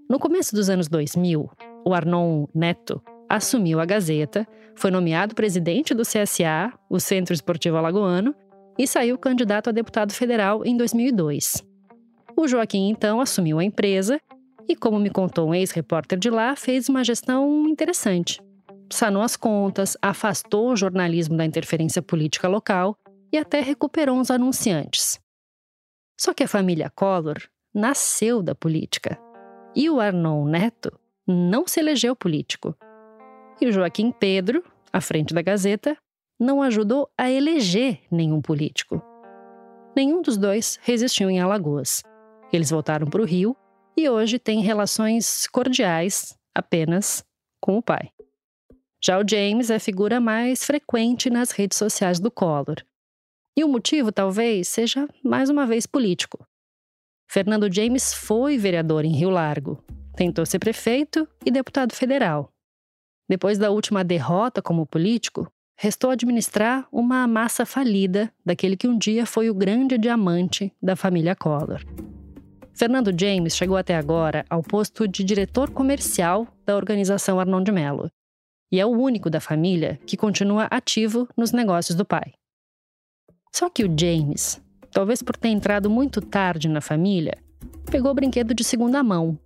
No começo dos anos 2000, o Arnon Neto assumiu a Gazeta, foi nomeado presidente do CSA, o Centro Esportivo Alagoano, e saiu candidato a deputado federal em 2002. O Joaquim então assumiu a empresa e, como me contou um ex-repórter de lá, fez uma gestão interessante. Sanou as contas, afastou o jornalismo da interferência política local e até recuperou uns anunciantes. Só que a família Collor nasceu da política. E o Arnon Neto não se elegeu político. E o Joaquim Pedro, à frente da Gazeta, não ajudou a eleger nenhum político. Nenhum dos dois resistiu em Alagoas. Eles voltaram para o Rio e hoje têm relações cordiais apenas com o pai. Já o James é a figura mais frequente nas redes sociais do Collor. E o motivo talvez seja mais uma vez político. Fernando James foi vereador em Rio Largo, tentou ser prefeito e deputado federal. Depois da última derrota como político, restou administrar uma massa falida daquele que um dia foi o grande diamante da família Collor. Fernando James chegou até agora ao posto de diretor comercial da organização Arnon de Mello e é o único da família que continua ativo nos negócios do pai. Só que o James talvez por ter entrado muito tarde na família, pegou o brinquedo de segunda mão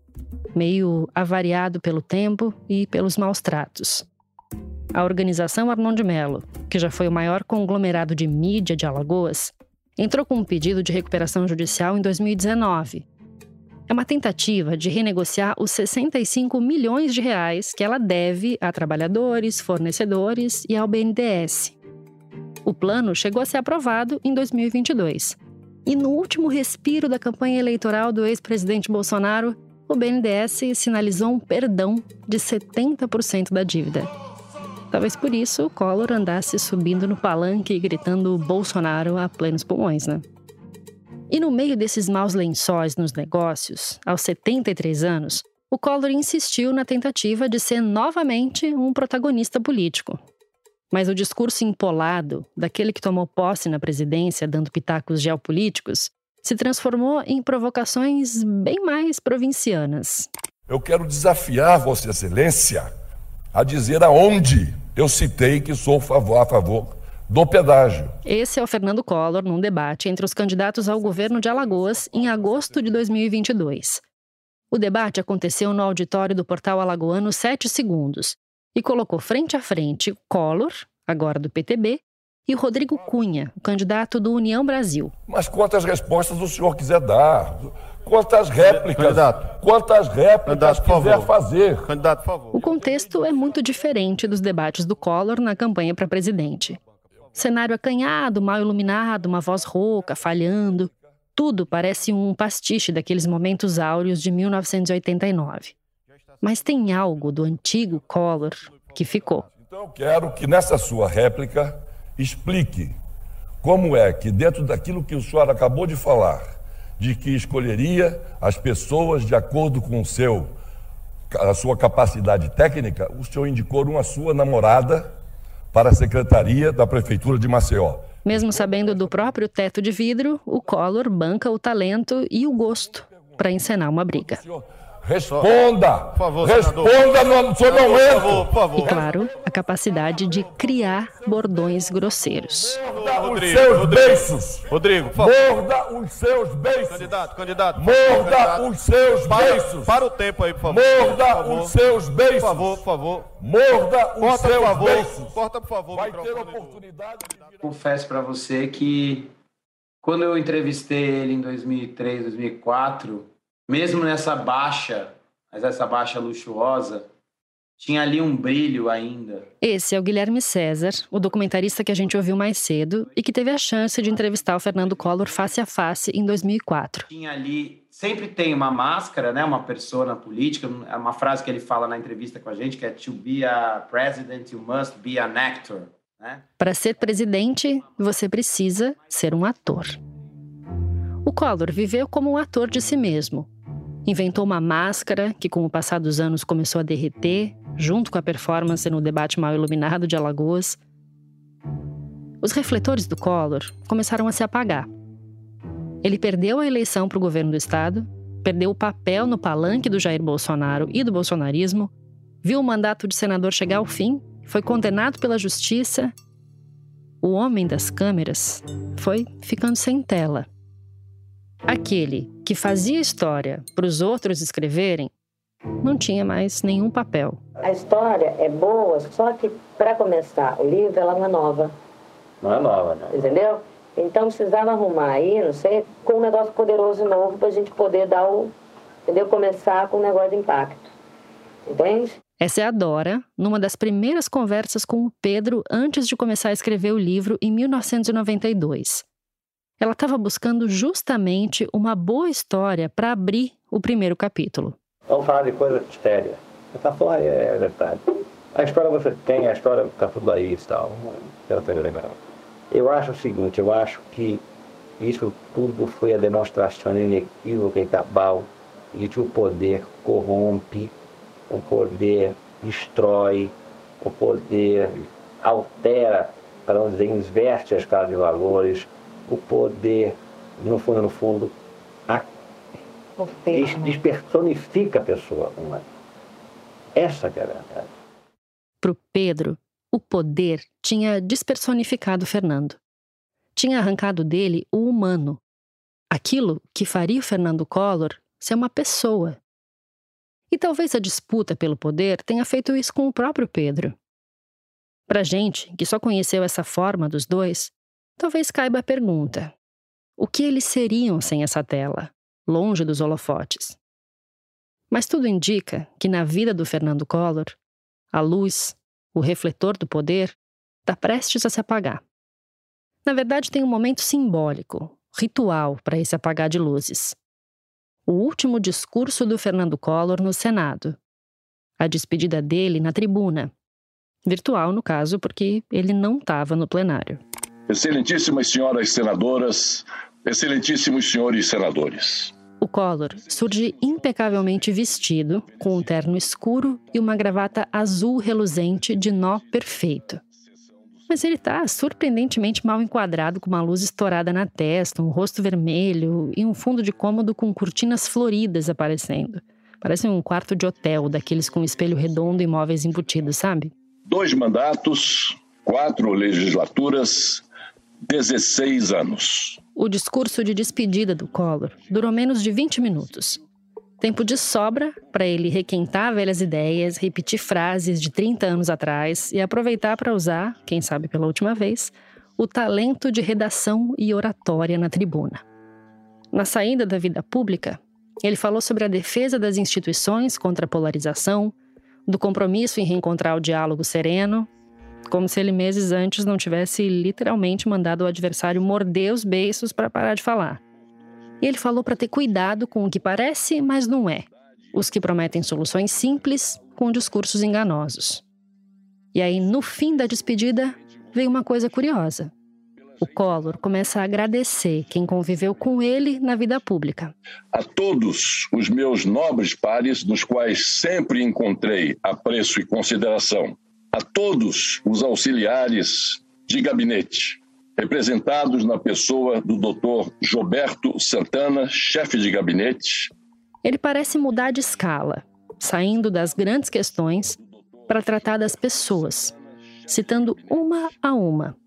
meio avariado pelo tempo e pelos maus tratos. A organização Arnon de Mello, que já foi o maior conglomerado de mídia de Alagoas, entrou com um pedido de recuperação judicial em 2019. É uma tentativa de renegociar os 65 milhões de reais que ela deve a trabalhadores, fornecedores e ao BNDES. O plano chegou a ser aprovado em 2022. E no último respiro da campanha eleitoral do ex-presidente Bolsonaro, o BNDES sinalizou um perdão de 70% da dívida. Talvez por isso o Collor andasse subindo no palanque e gritando Bolsonaro a plenos pulmões, né? E no meio desses maus lençóis nos negócios, aos 73 anos, o Collor insistiu na tentativa de ser novamente um protagonista político. Mas o discurso empolado daquele que tomou posse na presidência dando pitacos geopolíticos se transformou em provocações bem mais provincianas. Eu quero desafiar Vossa Excelência a dizer aonde eu citei que sou a favor do pedágio. Esse é o Fernando Collor num debate entre os candidatos ao governo de Alagoas em agosto de 2022. O debate aconteceu no auditório do portal Alagoano 7 Segundos e colocou frente a frente Collor, agora do PTB, e o Rodrigo Cunha, o candidato do União Brasil. Mas quantas respostas o senhor quiser dar? Quantas réplicas? Candidato. Quantas réplicas Candidato, quiser fazer? Candidato, por favor. O contexto é muito diferente dos debates do Collor na campanha para presidente. Cenário acanhado, mal iluminado, uma voz rouca, falhando. Tudo parece um pastiche daqueles momentos áureos de 1989. Mas tem algo do antigo Collor que ficou. Então eu quero que nessa sua réplica explique como é que, dentro daquilo que o senhor acabou de falar, de que escolheria as pessoas de acordo com o seu, a sua capacidade técnica, o senhor indicou uma sua namorada para a secretaria da Prefeitura de Maceió. Mesmo sabendo do próprio teto de vidro, o Collor banca o talento e o gosto para encenar uma briga. Responda! Por favor, Responda no seu momento! Por favor, por favor. E claro, a capacidade de criar bordões grosseiros. Morda Rodrigo, os seus Rodrigo, beiços! Rodrigo, por favor. Morda os seus beiços! Candidato, candidato. Morda candidato. os seus para, beiços! Para o tempo aí, por favor. Morda por favor. os seus beiços! Por favor, por favor. Morda os Corta, seus por favor. beiços! Corta, por favor. Vai ter oportunidade de... Confesso para você que quando eu entrevistei ele em 2003, 2004, mesmo nessa baixa mas essa baixa luxuosa tinha ali um brilho ainda. Esse é o Guilherme César, o documentarista que a gente ouviu mais cedo e que teve a chance de entrevistar o Fernando Collor face a face em 2004. Tinha ali, sempre tem uma máscara, né, uma persona política, é uma frase que ele fala na entrevista com a gente que é to be a president you must be an actor, né? Para ser presidente, você precisa ser um ator. O Collor viveu como um ator de si mesmo, Inventou uma máscara que, com o passar dos anos, começou a derreter, junto com a performance no debate mal iluminado de Alagoas. Os refletores do Collor começaram a se apagar. Ele perdeu a eleição para o governo do estado, perdeu o papel no palanque do Jair Bolsonaro e do bolsonarismo, viu o mandato de senador chegar ao fim, foi condenado pela justiça. O homem das câmeras foi ficando sem tela. Aquele que fazia história para os outros escreverem não tinha mais nenhum papel. A história é boa, só que para começar o livro ela não é nova. Não é nova, não. Entendeu? Então precisava arrumar aí, não sei, com um negócio poderoso novo para a gente poder dar o. Entendeu? Começar com um negócio de impacto. Entende? Essa é a Dora, numa das primeiras conversas com o Pedro antes de começar a escrever o livro em 1992. Ela estava buscando justamente uma boa história para abrir o primeiro capítulo. Vamos falar de coisa séria. Tá falando, é, é verdade. A história você tem, a história está tudo aí e tal. Eu acho o seguinte, eu acho que isso tudo foi a demonstração inequívoca e cabal de que o poder corrompe, o poder destrói, o poder altera, para não dizer, inverte a escala de valores, o poder, no fundo, no fundo, a, des, despersonifica a pessoa humana. Essa é a verdade. Para o Pedro, o poder tinha despersonificado Fernando. Tinha arrancado dele o humano. Aquilo que faria o Fernando Collor ser uma pessoa. E talvez a disputa pelo poder tenha feito isso com o próprio Pedro. Para gente que só conheceu essa forma dos dois, talvez caiba a pergunta: o que eles seriam sem essa tela, longe dos holofotes? Mas tudo indica que na vida do Fernando Collor, a luz, o refletor do poder, está prestes a se apagar. Na verdade, tem um momento simbólico, ritual para esse apagar de luzes. O último discurso do Fernando Collor no Senado. A despedida dele na tribuna. Virtual, no caso, porque ele não estava no plenário. Excelentíssimas senhoras senadoras, excelentíssimos senhores senadores. O Collor surge impecavelmente vestido, com um terno escuro e uma gravata azul reluzente de nó perfeito. Mas ele está surpreendentemente mal enquadrado, com uma luz estourada na testa, um rosto vermelho e um fundo de cômodo com cortinas floridas aparecendo. Parece um quarto de hotel, daqueles com espelho redondo e móveis embutidos, sabe? Dois mandatos, quatro legislaturas, 16 anos. O discurso de despedida do Collor durou menos de 20 minutos. Tempo de sobra para ele requentar velhas ideias, repetir frases de 30 anos atrás e aproveitar para usar, quem sabe pela última vez, o talento de redação e oratória na tribuna. Na saída da vida pública, ele falou sobre a defesa das instituições contra a polarização, do compromisso em reencontrar o diálogo sereno como se ele meses antes não tivesse literalmente mandado o adversário morder os beiços para parar de falar. E ele falou para ter cuidado com o que parece, mas não é. Os que prometem soluções simples com discursos enganosos. E aí, no fim da despedida, veio uma coisa curiosa. O Collor começa a agradecer quem conviveu com ele na vida pública. A todos os meus nobres pares, nos quais sempre encontrei apreço e consideração, a todos os auxiliares de gabinete, representados na pessoa do Dr. Gilberto Santana, chefe de gabinete. Ele parece mudar de escala, saindo das grandes questões para tratar das pessoas, citando uma a uma.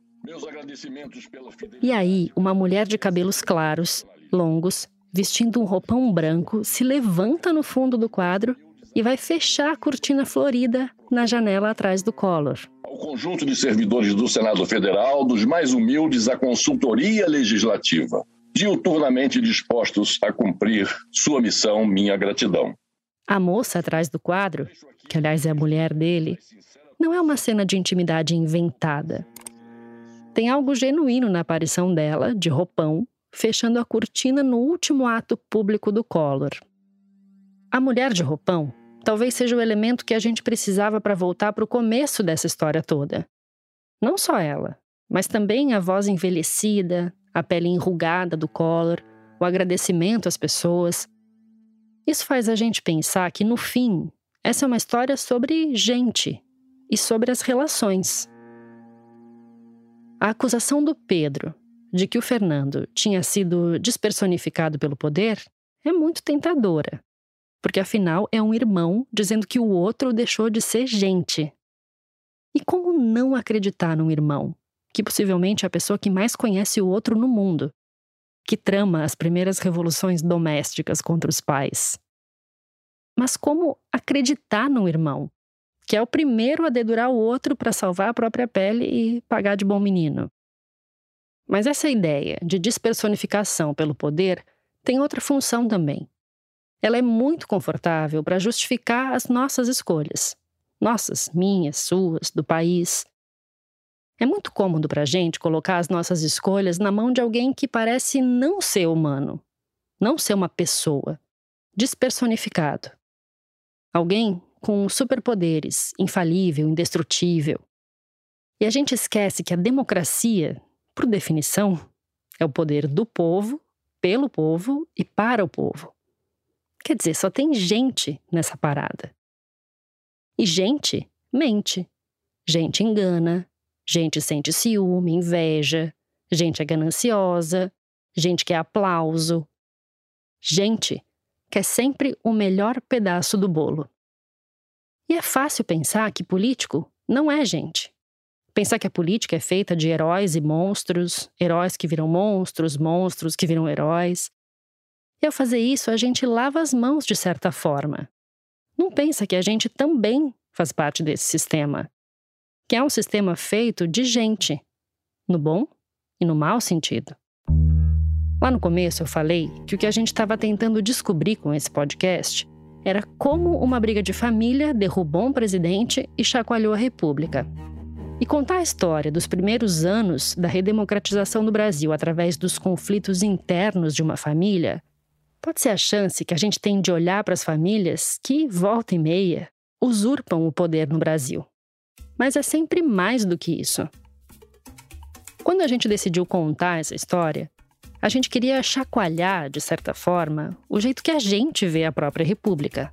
E aí, uma mulher de cabelos claros, longos, vestindo um roupão branco, se levanta no fundo do quadro e vai fechar a cortina florida na janela atrás do Collor. Ao conjunto de servidores do Senado Federal, dos mais humildes à consultoria legislativa, diuturnamente dispostos a cumprir sua missão, minha gratidão. A moça atrás do quadro, que aliás é a mulher dele, não é uma cena de intimidade inventada. Tem algo genuíno na aparição dela, de roupão, fechando a cortina no último ato público do Collor. A mulher de roupão talvez seja o elemento que a gente precisava para voltar para o começo dessa história toda. Não só ela, mas também a voz envelhecida, a pele enrugada do Collor, o agradecimento às pessoas. Isso faz a gente pensar que, no fim, essa é uma história sobre gente e sobre as relações. A acusação do Pedro de que o Fernando tinha sido despersonificado pelo poder é muito tentadora porque afinal é um irmão dizendo que o outro deixou de ser gente. E como não acreditar num irmão, que possivelmente é a pessoa que mais conhece o outro no mundo, que trama as primeiras revoluções domésticas contra os pais? Mas como acreditar num irmão, que é o primeiro a dedurar o outro para salvar a própria pele e pagar de bom menino? Mas essa ideia de despersonificação pelo poder tem outra função também ela é muito confortável para justificar as nossas escolhas. Nossas, minhas, suas, do país. É muito cômodo para a gente colocar as nossas escolhas na mão de alguém que parece não ser humano, não ser uma pessoa, despersonificado. Alguém com superpoderes, infalível, indestrutível. E a gente esquece que a democracia, por definição, é o poder do povo, pelo povo e para o povo. Quer dizer, só tem gente nessa parada. E gente mente. Gente engana. Gente sente ciúme, inveja. Gente é gananciosa. Gente quer aplauso. Gente quer sempre o melhor pedaço do bolo. E é fácil pensar que político não é gente. Pensar que a política é feita de heróis e monstros, heróis que viram monstros, monstros que viram heróis. E ao fazer isso, a gente lava as mãos de certa forma. não pensa que a gente também faz parte desse sistema, que é um sistema feito de gente, no bom e no mau sentido. Lá no começo eu falei que o que a gente estava tentando descobrir com esse podcast era como uma briga de família derrubou um presidente e chacoalhou a República. E contar a história dos primeiros anos da redemocratização do Brasil através dos conflitos internos de uma família pode ser a chance que a gente tem de olhar para as famílias que, volta e meia, usurpam o poder no Brasil. Mas é sempre mais do que isso. Quando a gente decidiu contar essa história, a gente queria chacoalhar, de certa forma, o jeito que a gente vê a própria República,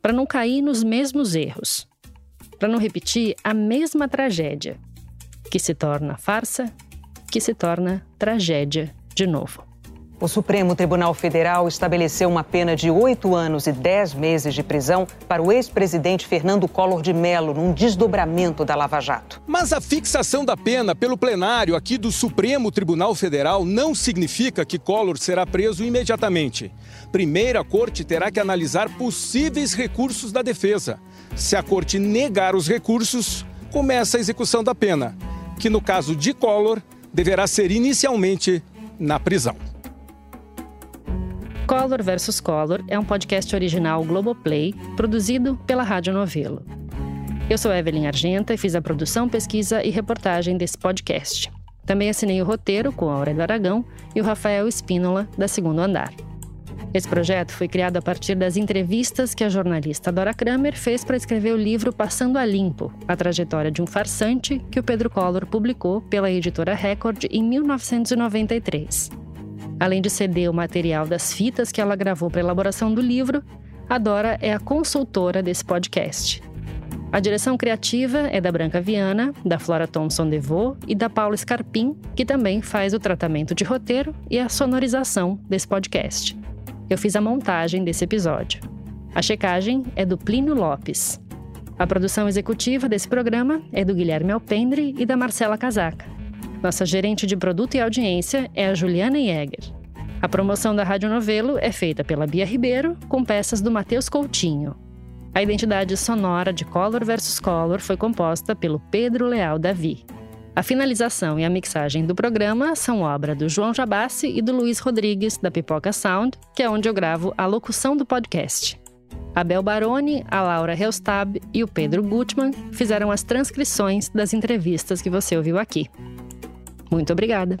para não cair nos mesmos erros, para não repetir a mesma tragédia, que se torna farsa, que se torna tragédia de novo. O Supremo Tribunal Federal estabeleceu uma pena de oito anos e dez meses de prisão para o ex-presidente Fernando Collor de Mello, num desdobramento da Lava Jato. Mas a fixação da pena pelo plenário aqui do Supremo Tribunal Federal não significa que Collor será preso imediatamente. Primeiro, a corte terá que analisar possíveis recursos da defesa. Se a corte negar os recursos, começa a execução da pena, que no caso de Collor deverá ser inicialmente na prisão. Color vs Color é um podcast original Globoplay, produzido pela Rádio Novelo. Eu sou Evelyn Argenta e fiz a produção, pesquisa e reportagem desse podcast. Também assinei o roteiro com a Aurélio Aragão e o Rafael Espínola, da Segundo Andar. Esse projeto foi criado a partir das entrevistas que a jornalista Dora Kramer fez para escrever o livro Passando a Limpo, a trajetória de um farsante, que o Pedro Collor publicou pela editora Record em 1993. Além de ceder o material das fitas que ela gravou para a elaboração do livro, a Dora é a consultora desse podcast. A direção criativa é da Branca Viana, da Flora Thompson DeVoe e da Paula Scarpim, que também faz o tratamento de roteiro e a sonorização desse podcast. Eu fiz a montagem desse episódio. A checagem é do Plínio Lopes. A produção executiva desse programa é do Guilherme Alpendre e da Marcela Casaca. Nossa gerente de produto e audiência é a Juliana Jäger. A promoção da Rádio Novelo é feita pela Bia Ribeiro, com peças do Matheus Coutinho. A identidade sonora de Color vs Color foi composta pelo Pedro Leal Davi. A finalização e a mixagem do programa são obra do João Jabassi e do Luiz Rodrigues, da Pipoca Sound, que é onde eu gravo a locução do podcast. A Bel Baroni, a Laura Helstab e o Pedro Gutmann fizeram as transcrições das entrevistas que você ouviu aqui. Muito obrigada!